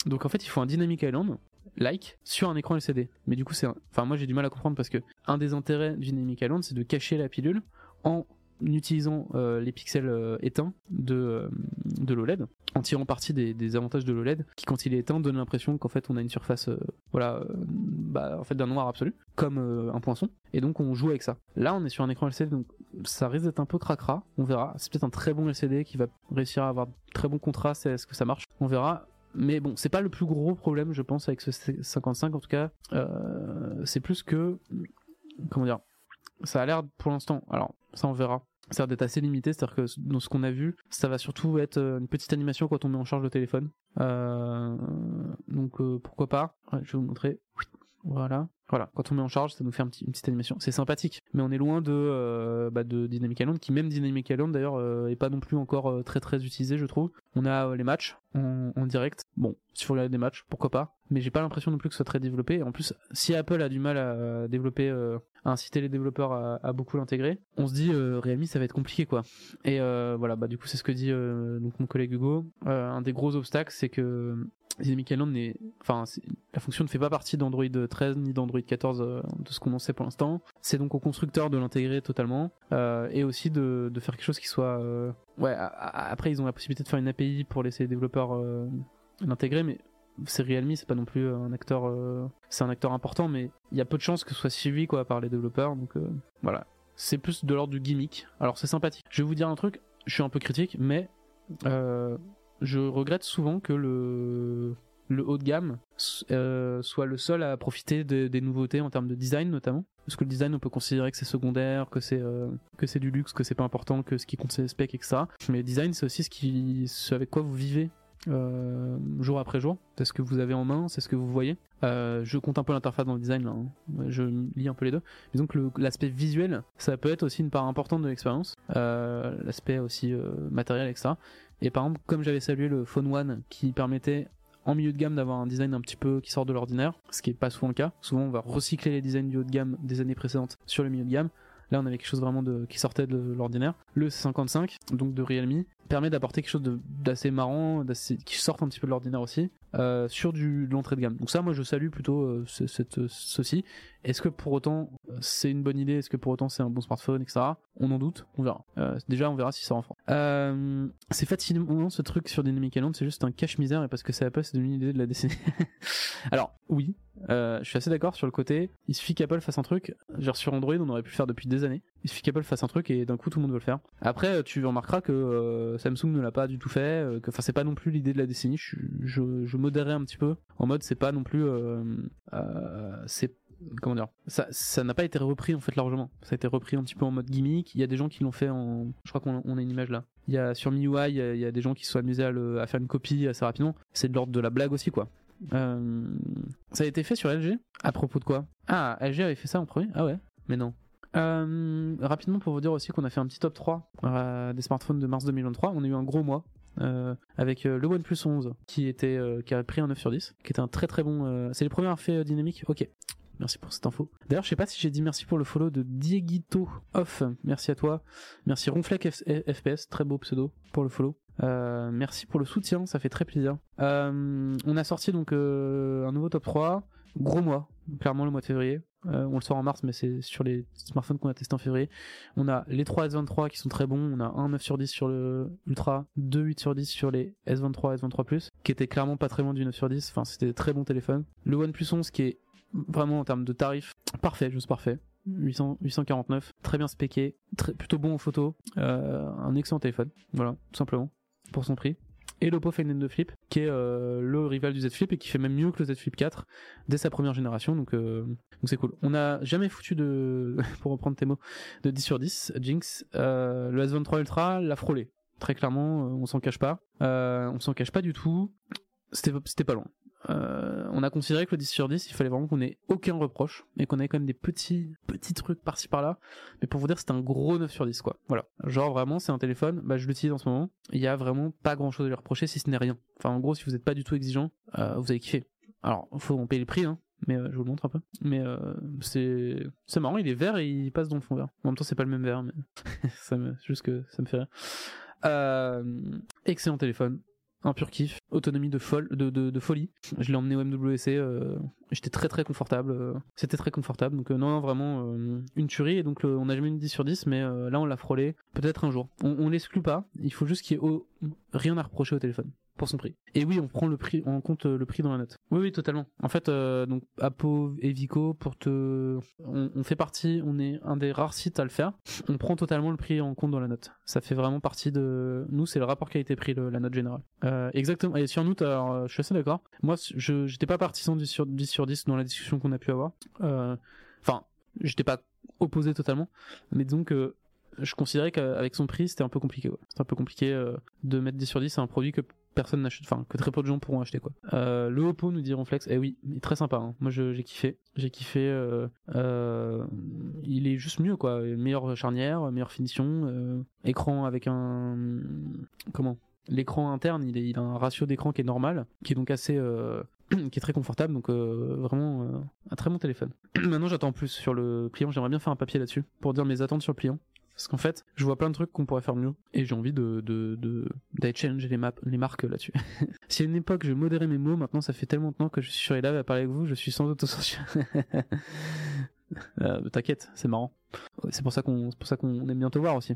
Donc en fait ils font un Dynamic Island like sur un écran LCD. Mais du coup c'est, enfin moi j'ai du mal à comprendre parce que un des intérêts du Dynamic Island c'est de cacher la pilule en utilisant euh, les pixels euh, éteints de, euh, de l'OLED, en tirant parti des, des avantages de l'OLED, qui quand il est éteint donne l'impression qu'en fait on a une surface, voilà, bah, en fait d'un noir absolu, comme un poinçon, et donc on joue avec ça. Là on est sur un écran LCD, donc ça risque d'être un peu cracra, on verra. C'est peut-être un très bon LCD qui va réussir à avoir très bon contraste, est-ce que ça marche On verra. Mais bon, c'est pas le plus gros problème, je pense, avec ce 55 en tout cas. C'est plus que, comment dire, ça a l'air pour l'instant. Alors, ça on verra. Ça a l'air d'être assez limité, c'est-à-dire que dans ce qu'on a vu, ça va surtout être euh, une petite animation quand on met en charge le téléphone. Euh, donc euh, pourquoi pas Je vais vous montrer. Voilà. Voilà, quand on met en charge, ça nous fait un petit, une petite animation. C'est sympathique, mais on est loin de, euh, bah, de Dynamic Island, qui même Dynamic Island d'ailleurs euh, est pas non plus encore euh, très très utilisé, je trouve. On a euh, les matchs en, en direct. Bon, s'il faut regarder des matchs, pourquoi pas. Mais j'ai pas l'impression non plus que ce soit très développé. En plus, si Apple a du mal à développer, à inciter les développeurs à, beaucoup l'intégrer, on se dit Realme ça va être compliqué quoi. Et voilà, bah du coup c'est ce que dit donc mon collègue Hugo. Un des gros obstacles, c'est que Dynamic Island n'est, enfin la fonction ne fait pas partie d'Android 13 ni d'Android 14 euh, de ce qu'on en sait pour l'instant. C'est donc au constructeur de l'intégrer totalement euh, et aussi de, de faire quelque chose qui soit, euh, ouais. Après ils ont la possibilité de faire une API pour laisser les développeurs l'intégrer, mais c'est Realme, c'est pas non plus un acteur, c'est un acteur important, mais il y a peu de chances que ce soit suivi quoi par les développeurs, donc voilà. C'est plus de l'ordre du gimmick. Alors c'est sympathique. Je vais vous dire un truc, je suis un peu critique, mais je regrette souvent que le le haut de gamme euh, soit le seul à profiter de- des nouveautés en termes de design notamment. Parce que le design on peut considérer que c'est secondaire que c'est euh, que c'est du luxe que c'est pas important que ce qui compte c'est les specs etc mais le design c'est aussi ce qui ce avec quoi vous vivez euh, jour après jour. C'est ce que vous avez en main c'est ce que vous voyez. Je compte un peu l'interface dans le design là hein. je lis un peu les deux. Que le- l'aspect visuel ça peut être aussi une part importante de l'expérience. L'aspect aussi matériel etc et par exemple comme j'avais salué le Phone One qui permettait en milieu de gamme d'avoir un design un petit peu qui sort de l'ordinaire, ce qui est pas souvent le cas. Souvent on va recycler les designs du haut de gamme des années précédentes sur le milieu de gamme. Là on avait quelque chose vraiment qui sortait de l'ordinaire. Le C55, donc de Realme, permet d'apporter quelque chose d'assez marrant, qui sort un petit peu de l'ordinaire aussi, euh, sur du, l'entrée de gamme. Donc ça moi je salue plutôt euh, ce- cette, ceci. Est-ce que pour autant euh, c'est une bonne idée? Est-ce que pour autant c'est un bon smartphone, etc. On en doute, on verra. Euh, déjà on verra si ça. Euh, c'est facilement ce truc sur Dynamic Island, c'est juste un cache-misère et parce que c'est Apple, c'est devenu une idée de la décennie. Alors oui, euh, je suis assez d'accord sur le côté. Il suffit qu'Apple fasse un truc. Genre sur Android, on aurait pu le faire depuis des années. Il suffit qu'Apple fasse un truc et d'un coup tout le monde veut le faire. Après, tu remarqueras que euh, Samsung ne l'a pas du tout fait. euh, enfin, c'est pas non plus l'idée de la décennie. Je, je, modérerai un petit peu en mode c'est pas non plus. euh, euh, c'est comment dire ça n'a pas été repris en fait largement ça a été repris un petit peu en mode gimmick il y a des gens qui l'ont fait en je crois qu'on on a une image là il y a sur MIUI il y a, il y a des gens qui se sont amusés à faire une copie assez rapidement c'est de l'ordre de la blague aussi quoi Euh, ça a été fait sur LG à propos de quoi? Ah LG avait fait ça en premier? Ah ouais? Mais non euh, rapidement pour vous dire aussi qu'on a fait un petit top 3 euh, des smartphones de mars 2023 on a eu un gros mois avec le OnePlus 11 qui était qui a pris un 9 sur 10 qui était un très très bon c'est les premiers à avoir fait dynamique ok Merci pour cette info. D'ailleurs, je sais pas si j'ai dit merci pour le follow de Dieguito Off. Merci à toi. Merci Ronfleck FPS, très beau pseudo pour le follow. Euh, merci pour le soutien, ça fait très plaisir. Euh, on a sorti donc euh, un nouveau top 3. Gros mois, clairement le mois de février. On le sort en mars, mais c'est sur les smartphones qu'on a testé en février. On a les 3 S23 qui sont très bons. On a un 9 sur 10 sur le Ultra, 2 8 sur 10 sur les S23 S23 Plus, qui étaient clairement pas très loin du 9 sur 10. Enfin, c'était des très bons téléphones. Le OnePlus 11 qui est vraiment en termes de tarifs, parfait, juste parfait. 800, 849, très bien spéqué, plutôt bon en photo, un excellent téléphone, voilà, tout simplement, pour son prix. Et l'Oppo Find N2 Flip, qui est euh, le rival du Z Flip et qui fait même mieux que le Z Flip 4 dès sa première génération, donc euh, donc c'est cool. On n'a jamais foutu de, pour reprendre tes mots, de 10 sur 10, Jinx. Euh, le S23 Ultra l'a frôlé, très clairement, on s'en cache pas. On s'en cache pas du tout, c'était pas loin. Euh, on a considéré que le 10 sur 10, il fallait vraiment qu'on ait aucun reproche et qu'on ait quand même des petits petits trucs par-ci par-là. Mais pour vous dire, c'est un gros 9 sur 10 quoi. Voilà. Genre vraiment, c'est un téléphone, bah je l'utilise en ce moment. Il y a vraiment pas grand-chose à lui reprocher si ce n'est rien. Enfin en gros, si vous n'êtes pas du tout exigeant, euh, vous allez kiffer. Alors, faut en payer le prix hein. Mais euh, je vous le montre un peu. Mais c'est c'est marrant, il est vert et il passe dans le fond vert. En même temps, c'est pas le même vert, mais ça me juste que ça me fait rire. Excellent téléphone, un pur kiff, autonomie de, folle, de, folie. Je l'ai emmené au MWC, euh, j'étais très très confortable, euh, c'était très confortable, donc euh, non, vraiment euh, une tuerie, et donc on a jamais une 10 sur 10, mais là on l'a frôlé, peut-être un jour. On, on l'exclut pas, il faut juste qu'il y ait rien à reprocher au téléphone. Pour son prix. Et oui, on prend le prix, on compte euh, le prix dans la note. Oui, oui, totalement. En fait, euh, donc Apo et Vico, pour te, on, fait partie, on est un des rares sites à le faire. On prend totalement le prix en compte dans la note. Ça fait vraiment partie de, nous, c'est le rapport qualité-prix, la note générale. Euh, exactement. Et sur nous, alors, euh, je suis assez d'accord. Moi, je, j'étais pas partisan du sur 10 sur 10 dans la discussion qu'on a pu avoir. Euh, Enfin, j'étais pas opposé totalement, mais disons que je considérais qu'avec son prix, c'était un peu compliqué. C'était un peu compliqué euh, de mettre 10 sur 10 à un produit que personne n'achète, enfin que très peu de gens pourront acheter quoi. Euh, le Oppo nous dit Ronflex, eh oui, il est très sympa. hein. Moi j'ai kiffé, j'ai kiffé. euh, euh, il est juste mieux quoi, meilleure charnière, meilleure finition, écran avec un comment? L'écran interne, il, a un ratio d'écran qui est normal, qui est donc assez, qui est très confortable, donc vraiment un très bon téléphone. Maintenant, j'attends plus sur le pliant. J'aimerais bien faire un papier là-dessus pour dire mes attentes sur le pliant. Parce qu'en fait, je vois plein de trucs qu'on pourrait faire mieux et j'ai envie de challenger les les marques là-dessus. si à une époque je modérais mes mots, maintenant ça fait tellement de temps que je suis sur les lives à parler avec vous, je suis sans autocensure. euh, T'inquiète, c'est marrant. C'est pour ça qu'on c'est pour ça qu'on aime bien te voir aussi.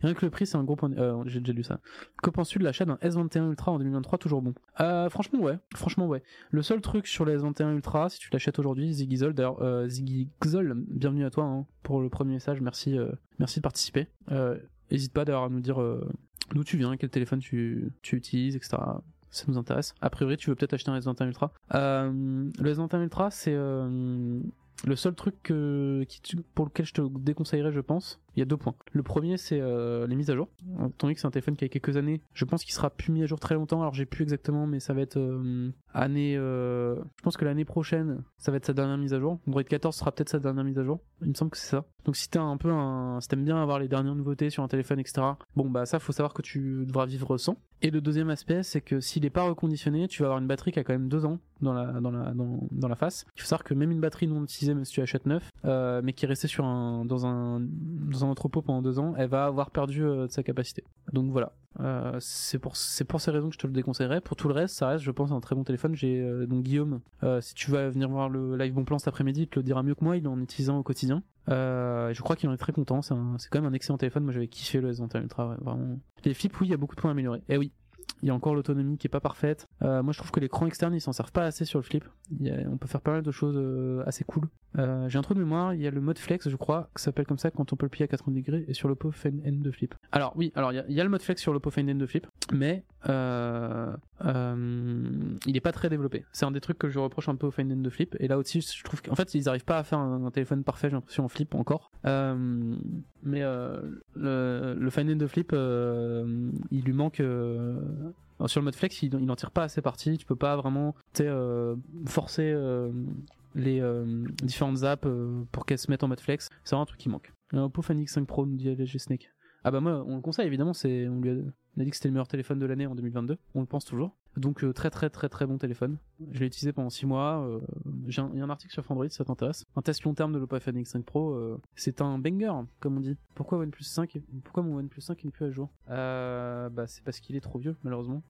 Rien que le prix, c'est un gros point. Euh, J'ai déjà lu ça. Que penses-tu de l'achat d'un S21 Ultra en 2023 Toujours bon? Euh, franchement, ouais. Franchement, ouais. Le seul truc sur le S21 Ultra, si tu l'achètes aujourd'hui, Ziggyzol, d'ailleurs, euh, Ziggyzol, bienvenue à toi hein, pour le premier message. Merci, euh, merci de participer. Euh, N'hésite pas d'ailleurs à nous dire euh, d'où tu viens, quel téléphone tu, tu utilises, etc. Ça nous intéresse. A priori, tu veux peut-être acheter un S21 Ultra. Euh, le S21 Ultra, c'est euh, le seul truc qui, pour lequel je te déconseillerais, je pense. Il y a deux points. Le premier, c'est euh, les mises à jour. Étant donné que c'est un téléphone qui a quelques années, je pense qu'il sera plus mis à jour très longtemps. Alors j'ai plus exactement, mais ça va être euh, année. euh, je pense que l'année prochaine, ça va être sa dernière mise à jour. Android 14 sera peut-être sa dernière mise à jour. Il me semble que c'est ça. Donc si t'es un peu un, si t'aimes bien avoir les dernières nouveautés sur un téléphone, etc. Bon bah ça, faut savoir que tu devras vivre sans. Et le deuxième aspect, c'est que s'il est pas reconditionné, tu vas avoir une batterie qui a quand même deux ans dans la dans la dans, dans la face. Il faut savoir que même une batterie non utilisée, même si tu achètes neuf, euh, mais qui est restée sur un dans un un entrepôt pendant deux ans, elle va avoir perdu euh, de sa capacité. Donc voilà. Euh, c'est pour ces raisons que je te le déconseillerais. Pour tout le reste, ça reste, je pense, un très bon téléphone. J'ai euh, donc Guillaume. si tu vas venir voir le live bon plan cet après-midi, il te le dira mieux que moi. Il en utilisant au quotidien. Je crois qu'il en est très content. C'est quand même un excellent téléphone. Moi, j'avais kiffé le S21 Ultra. ouais, vraiment. Les flips, oui, il y a beaucoup de points à améliorer. Eh oui. Il y a encore l'autonomie qui est pas parfaite. Euh, moi, je trouve que l'écran externe, ils s'en servent pas assez sur le flip. On peut faire pas mal de choses euh, assez cool. Euh, J'ai un trou de mémoire. Il y a le mode flex, je crois, qui s'appelle comme ça quand on peut le plier à 80 degrés et sur l'Oppo Find N de flip. Alors oui, alors il y a, le mode flex sur l'Oppo Find N de flip, mais il est pas très développé. C'est un des trucs que je reproche un peu au Find N de flip. Et là aussi, je trouve qu'en fait, ils arrivent pas à faire un, un téléphone parfait. J'ai l'impression en flip encore. Mais euh, le, le Find N de flip, euh, il lui manque. euh, sur le mode flex, il, il en tire pas assez parti. Tu peux pas vraiment, forcer les différentes apps pour qu'elles se mettent en mode flex. C'est vraiment un truc qui manque. Oppo Find X5 Pro nous dit LG Snake. Ah bah moi, on le conseille évidemment. C'est, on lui on a dit que c'était le meilleur téléphone de l'année en 2022. On le pense toujours. Donc euh, très très très très bon téléphone. Je l'ai utilisé pendant 6 mois. euh, Il y a un article sur Android ça t'intéresse. Un test long terme de l'Oppo Find X5 Pro. euh, c'est un banger, comme on dit. Pourquoi OnePlus 5 est- Pourquoi mon OnePlus 5 n'est plus à jour? Euh, Bah c'est parce qu'il est trop vieux malheureusement.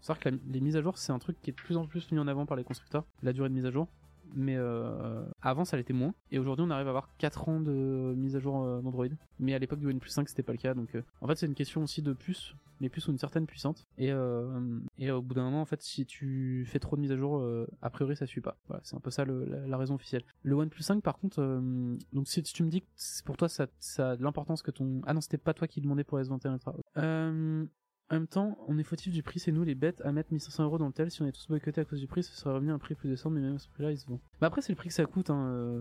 C'est vrai que les mises à jour c'est un truc qui est de plus en plus mis en avant par les constructeurs. La durée de mise à jour. Mais euh, avant ça l'était moins. Et aujourd'hui on arrive à avoir 4 ans de mise à jour euh, d'Android. Mais à l'époque du OnePlus 5 c'était pas le cas. Donc euh, en fait c'est une question aussi de puces. Les puces ont une certaine puissance. Et, et au bout d'un moment en fait si tu fais trop de mises à jour, a priori ça suit pas. Voilà, c'est un peu ça la, raison officielle. Le OnePlus 5 par contre, donc si tu me dis que pour toi ça, ça a de l'importance que ton... Ah non c'était pas toi qui demandais pour les 21 Ultra. Euh, en même temps, on est fautif du prix, c'est nous les bêtes à mettre 1500 euros dans le tel. Si on est tous boycottés à cause du prix, ça serait revenu à un prix plus décent, mais même à ce prix-là, ils se vont. Mais après, c'est le prix que ça coûte. Hein. euh,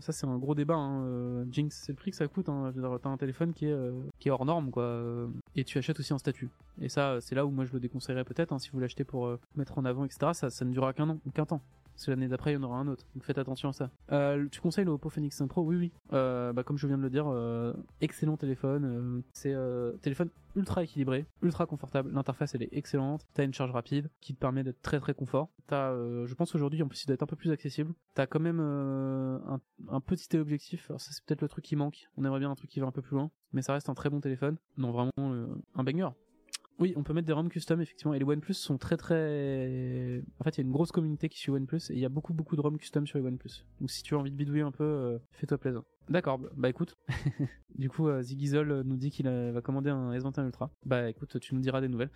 Ça, c'est un gros débat. Hein. euh, Jinx, c'est le prix que ça coûte. Hein. T'as un téléphone qui est, euh, hors norme, quoi. Et tu achètes aussi un statut. Et ça, c'est là où moi je le déconseillerais peut-être. hein, Si vous l'achetez pour mettre en avant, etc., ça, ça ne durera qu'un an, qu'un temps. Parce que l'année d'après, il y en aura un autre. Donc faites attention à ça. Euh, tu conseilles le Oppo Phoenix 5 Pro Oui, oui. Euh, bah, comme je viens de le dire, euh, excellent téléphone. c'est téléphone ultra équilibré, ultra confortable. L'interface elle est excellente. T'as une charge rapide qui te permet d'être très très confort. T'as, je pense aujourd'hui en plus il doit être un peu plus accessible. T'as quand même un, petit téléobjectif. Alors ça c'est peut-être le truc qui manque. On aimerait bien un truc qui va un peu plus loin, mais ça reste un très bon téléphone. Non vraiment un banger. Oui, on peut mettre des ROM custom effectivement. Et les OnePlus sont très très. En fait, il y a une grosse communauté qui suit OnePlus et il y a beaucoup beaucoup de ROM custom sur les OnePlus. Donc si tu as envie de bidouiller un peu, euh, fais-toi plaisir. D'accord, bah, bah écoute. du coup, euh, Ziggyzol nous dit qu'il euh, va commander un S21 Ultra. Bah écoute, tu nous diras des nouvelles.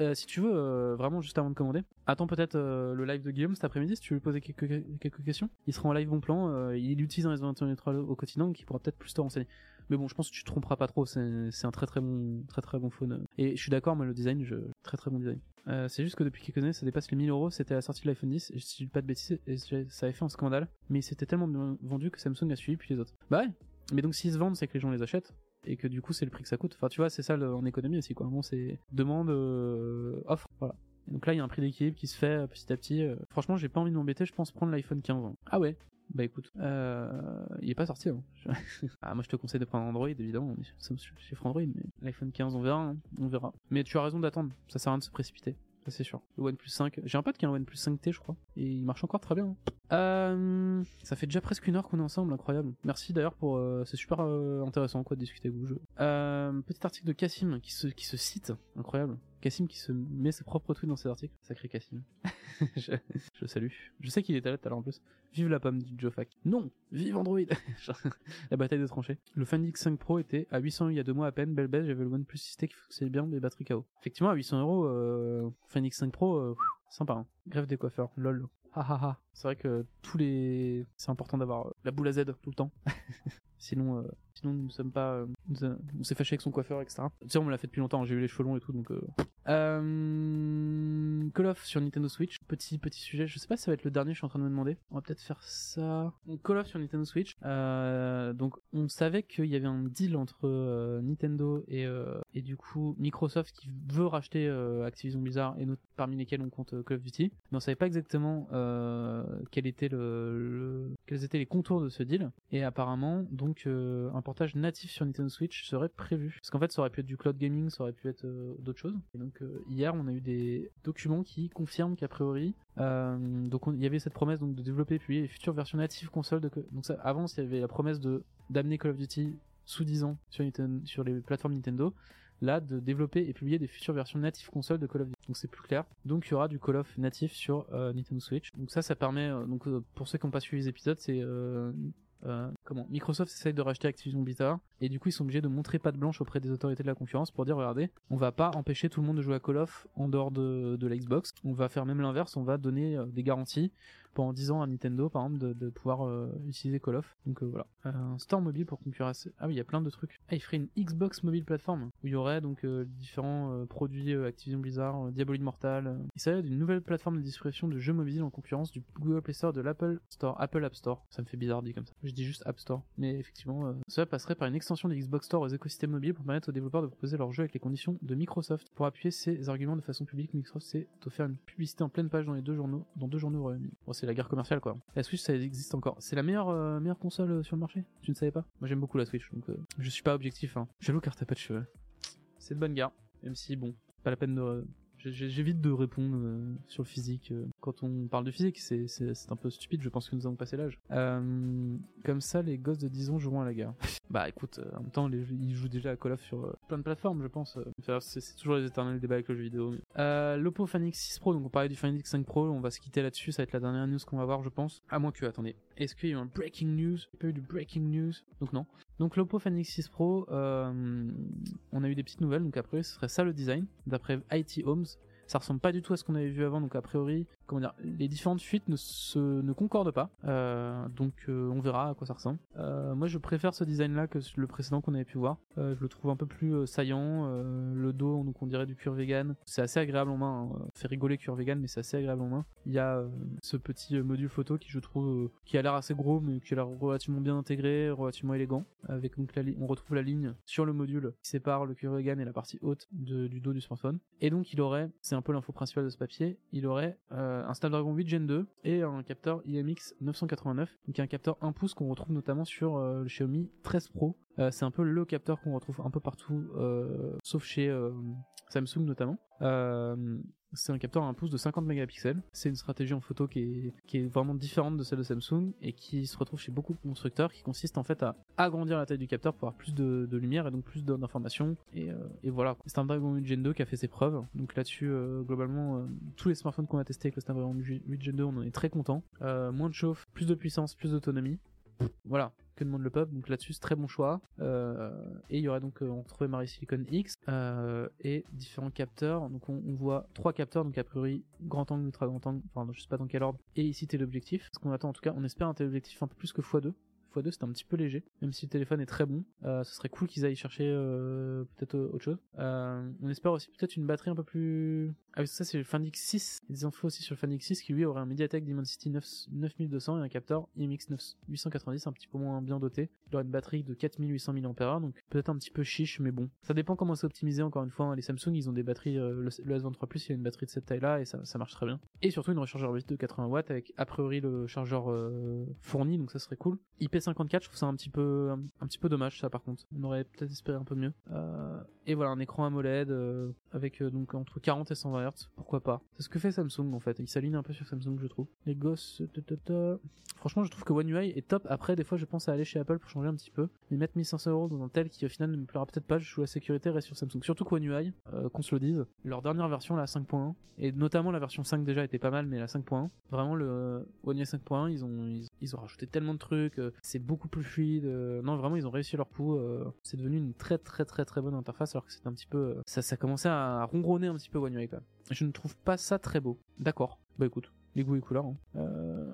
Euh, si tu veux, euh, vraiment juste avant de commander, attends peut-être euh, le live de Guillaume cet après-midi si tu veux lui poser quelques, quelques questions. Il sera en live bon plan. euh, il utilise un S21 Ultra au quotidien, donc il pourra peut-être plus te renseigner. Mais bon, je pense que tu te tromperas pas trop. C'est un très très bon, très très bon phone. Et je suis d'accord, mais le design, je... très très bon design. Euh, c'est juste que depuis quelques années, ça dépasse les 1000 euros. C'était la sortie de l'iPhone 10. Et je dis pas de bêtises, et ça avait fait un scandale. Mais c'était tellement bien vendu que Samsung a suivi puis les autres. Bah ouais. Mais donc s'ils se vendent, c'est que les gens les achètent. et que du coup c'est le prix que ça coûte. Enfin, tu vois, c'est ça en économie aussi, quoi. Bon, c'est demande, euh, offre, voilà. Donc là, il y a un prix d'équilibre qui se fait euh, petit à petit. Franchement, j'ai pas envie de m'embêter, je pense prendre l'iPhone 15. hein. Ah ouais Bah écoute, euh, il est pas sorti. Hein. ah, moi je te conseille de prendre Android, évidemment. On est chiffre Android, mais l'iPhone 15, on verra, hein. on verra. Mais tu as raison d'attendre, ça sert à rien de se précipiter. Ça c'est sûr. Le OnePlus 5, j'ai un pote qui a un OnePlus 5T, je crois, et il marche encore très bien. hein. Euh, ça fait déjà presque une heure qu'on est ensemble, incroyable. Merci d'ailleurs pour, euh, c'est super euh, intéressant de discuter avec vous. Petit article de Cassim qui se qui se cite, incroyable. Cassim qui se met ses propres tweets dans ses articles. Sacré Cassim. je, salue. Je sais qu'il était là tout à l'heure en plus. Vive la pomme, dit Joe Fac. Non, vive Android. la bataille des tranchées. Le Find X5 Pro était à 800 euros il y a deux mois à peine. Belle baisse, j'avais le OnePlus 6T qui fonctionnait bien, mais batterie KO. Effectivement, à 800 euros, euh, Find X5 Pro, euh, sympa. Hein. Grève des coiffeurs, lol. Ha ha. C'est vrai que tous les, c'est important d'avoir euh, la boule à Z tout le temps. sinon, euh, sinon nous sommes pas, euh, a- on s'est fâché avec son coiffeur, etc. Tu sais, on me l'a fait depuis longtemps. J'ai eu les cheveux longs et tout, donc. Euh... Euh, Call of sur Nintendo Switch. Petit petit sujet. Je sais pas si ça va être le dernier. Je suis en train de me demander. On va peut-être faire ça. Call of sur Nintendo Switch. Euh, donc on savait qu'il y avait un deal entre euh, Nintendo et euh, et du coup Microsoft qui veut racheter euh, Activision Blizzard et parmi lesquels on compte euh, Call of Duty. Mais on savait pas exactement euh, quel était le, le- quels étaient les de ce deal. Et apparemment donc euh, un portage natif sur Nintendo Switch serait prévu. Parce qu'en fait ça aurait pu être du cloud gaming, ça aurait pu être euh, d'autres choses. Et donc euh, hier on a eu des documents qui confirment qu'a priori donc on- il y avait cette promesse donc de développer publier les futures versions natives console de donc ça, avant il y avait la promesse de d'amener Call of Duty sous 10 ans sur, Nintendo- sur les plateformes Nintendo là de développer et publier des futures versions natives console de Call of Duty. Donc c'est plus clair. Donc il y aura du Call of natif sur euh, Nintendo Switch. Donc ça ça permet euh, donc euh, pour ceux qui n'ont pas suivi les épisodes c'est comment? Microsoft essaye de racheter Activision Blizzard. Et du coup ils sont obligés de montrer patte blanche auprès des autorités de la concurrence pour dire regardez on va pas empêcher tout le monde de jouer à Call of en dehors de, de la Xbox. On va faire même l'inverse. On va donner des garanties pendant 10 ans à Nintendo par exemple de, pouvoir euh, utiliser Call of. Donc euh, voilà. Euh, un store mobile pour concurrencer. Ah oui il y a plein de trucs. Ah il ferait une Xbox mobile plateforme où il y aurait donc différents produits Activision Blizzard Diablo Immortal euh. il s'agit d'une nouvelle plateforme de distribution de jeux mobiles en concurrence du Google Play Store de l'Apple Store Apple App Store. Ça me fait bizarre dit comme ça. Je dis juste App Store. Mais effectivement cela passerait par une extension du Xbox Store aux écosystèmes mobiles pour permettre aux développeurs de proposer leurs jeux avec les conditions de Microsoft. Pour appuyer ces arguments de façon publique Microsoft s'est offert une publicité en pleine page dans les deux journaux dans deux journaux c'est la guerre commerciale quoi. La Switch ça existe encore. C'est la meilleure euh, console euh, sur le marché? Tu ne savais pas. Moi j'aime beaucoup la Switch donc euh, je suis pas objectif hein. Jaloux car t'as pas de cheveux c'est de bonne guerre même si bon pas la peine de J'évite de répondre euh, sur le physique. euh. Quand on parle de physique, c'est un peu stupide, je pense que nous avons passé l'âge. Euh, comme ça, les gosses de 10 ans joueront à la guerre. bah écoute, en même temps, ils jouent déjà à Call of sur plein de plateformes, je pense. c'est toujours les éternels débats avec le jeu vidéo. L'Oppo Find X6 Pro, donc on parlait du Find X5 Pro, on va se quitter là-dessus, ça va être la dernière news qu'on va voir, je pense. À moins que, attendez, est-ce qu'il y a eu un breaking news? Il n'y a pas eu du breaking news? Donc non. Donc l'Oppo Find X6 Pro, euh, on a eu des petites nouvelles, donc après ce serait ça le design, d'après IT Homes. Ça ressemble pas du tout à ce qu'on avait vu avant, donc a priori, les différentes fuites ne se ne concordent pas, Euh, donc euh, on verra à quoi ça ressemble. Euh, moi, je préfère ce design-là que le précédent qu'on avait pu voir. Je le trouve un peu plus saillant. le dos, donc on dirait du cuir vegan. C'est assez agréable en main. hein. Fait rigoler cuir vegan, mais c'est assez agréable en main. Il y a ce petit module photo qui, je trouve, qui a l'air assez gros, mais qui a l'air relativement bien intégré, relativement élégant. Avec donc on retrouve la ligne sur le module qui sépare le cuir vegan et la partie haute du dos du smartphone. Et donc il aurait, c'est un peu l'info principale de ce papier, il aurait un Snapdragon 8 Gen 2 et un capteur IMX 989, donc un capteur 1 pouce qu'on retrouve notamment sur euh, le Xiaomi 13 Pro. Euh, c'est un peu le capteur qu'on retrouve un peu partout, euh, sauf chez Samsung notamment. Euh, c'est un capteur à un pouce de 50 mégapixels. C'est une stratégie en photo qui est, vraiment différente de celle de Samsung et qui se retrouve chez beaucoup de constructeurs, qui consiste en fait à agrandir la taille du capteur pour avoir plus de, lumière et donc plus d'informations. Et, euh, voilà, c'est un Snapdragon 8 Gen 2 qui a fait ses preuves. Donc là-dessus, euh, globalement, tous les smartphones qu'on a testés avec le Snapdragon 8 Gen 2, on en est très content. Moins de chauffe, plus de puissance, plus d'autonomie. Voilà, que demande le pub. Donc là-dessus, c'est très bon choix. Euh, et il y aurait donc, euh, on trouvait Marie Silicon X euh, et différents capteurs. Donc on, voit trois capteurs, donc a priori grand angle, ultra grand angle. Enfin, je sais pas dans quel ordre. Et ici téléobjectif. Ce qu'on attend en tout cas, on espère un téléobjectif un peu plus que x2 x2 c'était un petit peu léger, même si le téléphone est très bon. Euh, ce serait cool qu'ils aillent chercher euh, peut-être autre chose. Euh, on espère aussi peut-être une batterie un peu plus. Ah ça c'est le Fan X6. Il y a des infos aussi sur le Fan X6 qui lui aurait un Mediatek Dimensity 9, 9200 et un capteur IMX 9, 890, un petit peu moins bien doté. Il aurait une batterie de 4800 mAh, donc peut-être un petit peu chiche, mais bon. Ça dépend comment c'est optimisé encore une fois. hein. Les Samsung ils ont des batteries, le, le S23 Plus il a une batterie de cette taille-là et ça, ça marche très bien. Et surtout une rechargeur vite de 80 watts avec a priori le chargeur fourni, donc ça serait cool. IP54, je trouve ça un petit peu, un, petit peu dommage ça par contre. On aurait peut-être espéré un peu mieux. Euh, et voilà, un écran AMOLED euh, avec euh, donc entre 40 et 120 Hz, pourquoi pas? C'est ce que fait Samsung en fait. Il s'aligne un peu sur Samsung, je trouve. Les gosses, franchement, je trouve que One UI est top. Après, des fois, je pense à aller chez Apple pour changer un petit peu, mais mettre 1500 euros dans un tel qui au final ne me plaira peut-être pas. Je joue la sécurité reste sur Samsung. Surtout que One UI, qu'on se le dise, leur dernière version la 5.1 et notamment la version 5 déjà était pas mal, mais la 5.1, vraiment le One UI 5.1, ils ont ils, ils ont rajouté tellement de trucs, euh, c'est beaucoup plus fluide. euh, non, vraiment, ils ont réussi leur coup. euh, c'est devenu une très très très très bonne interface alors que c'était un petit peu ça ça commençait à ronronner un petit peu One UI quand même. Je ne trouve pas ça très beau. D'accord. Bah écoute, les goûts et couleurs. hein.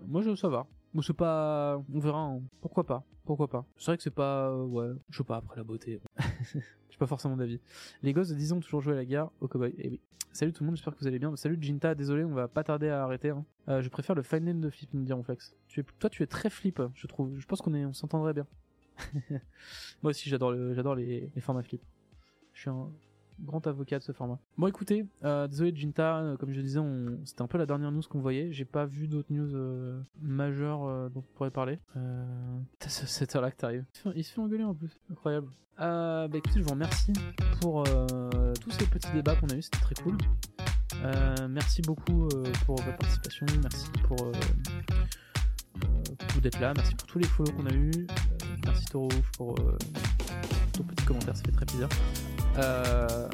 Moi je ça va. Ou c'est pas, on verra. hein. Pourquoi pas? Pourquoi pas? C'est vrai que c'est pas, ouais, je sais pas après la beauté. Pas forcément d'avis. Les gosses de 10 ans ont toujours joué à la guerre au cowboy. Eh oui. Salut tout le monde, j'espère que vous allez bien. Salut Jinta, désolé, on va pas tarder à arrêter. hein. Euh, je préfère le fine line de flip, nous dit Flex. Tu es, toi, tu es très flip, je trouve. Je pense qu'on s'entendrait bien. Moi aussi, j'adore le, j'adore les, les formats flip. Je suis un grand avocat de ce format. Bon, écoutez, euh, désolé Jinta, euh, comme je disais, c'était un peu la dernière news qu'on voyait. J'ai pas vu d'autres news euh, majeures dont on pourrait parler. C'est heure-là que t'arrives. Il se fait- engueuler en plus, incroyable. Bah écoutez, je vous remercie pour tous ces petits débats qu'on a eu, c'était très cool. Merci beaucoup pour votre participation, merci pour, pour d'être là, merci pour tous les follow qu'on a eu, merci Toro pour ton petit commentaire, ça fait très plaisir. Euh,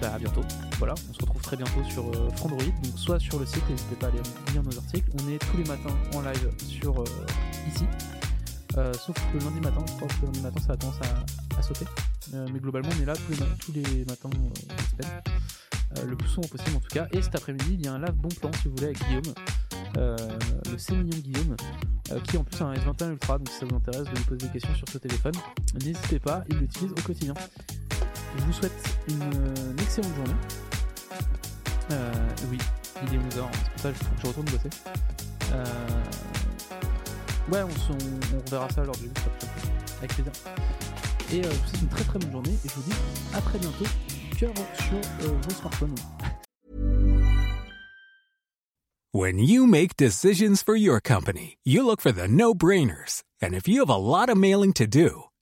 bah à bientôt. Voilà, on se retrouve très bientôt sur euh, Frandroid, donc soit sur le site, n'hésitez pas à aller lire nos articles. On est tous les matins en live sur euh, ici, Euh, sauf le lundi matin. Je pense que le lundi matin ça a tendance à, sauter, mais globalement on est là tous les, matins le plus souvent possible en tout cas. Et cet après-midi, il y a un live bon plan si vous voulez avec Guillaume, le sémillon Guillaume, qui en plus a un S21 Ultra, donc si ça vous intéresse de lui poser des questions sur ce téléphone, n'hésitez pas, il l'utilise au quotidien. Je vous souhaite une, euh, une excellente journée. Euh, oui, il est 11h, c'est pour ça que je, retourne bosser. Euh, ouais, on, se- on, on reverra ça lors du avec plaisir. Et euh, je vous souhaite une très très bonne journée et je vous dis à très bientôt. Cœur sur euh, vos smartphones. When you make decisions for your company, you look for the no brainers. And if you have a lot of mailing to do,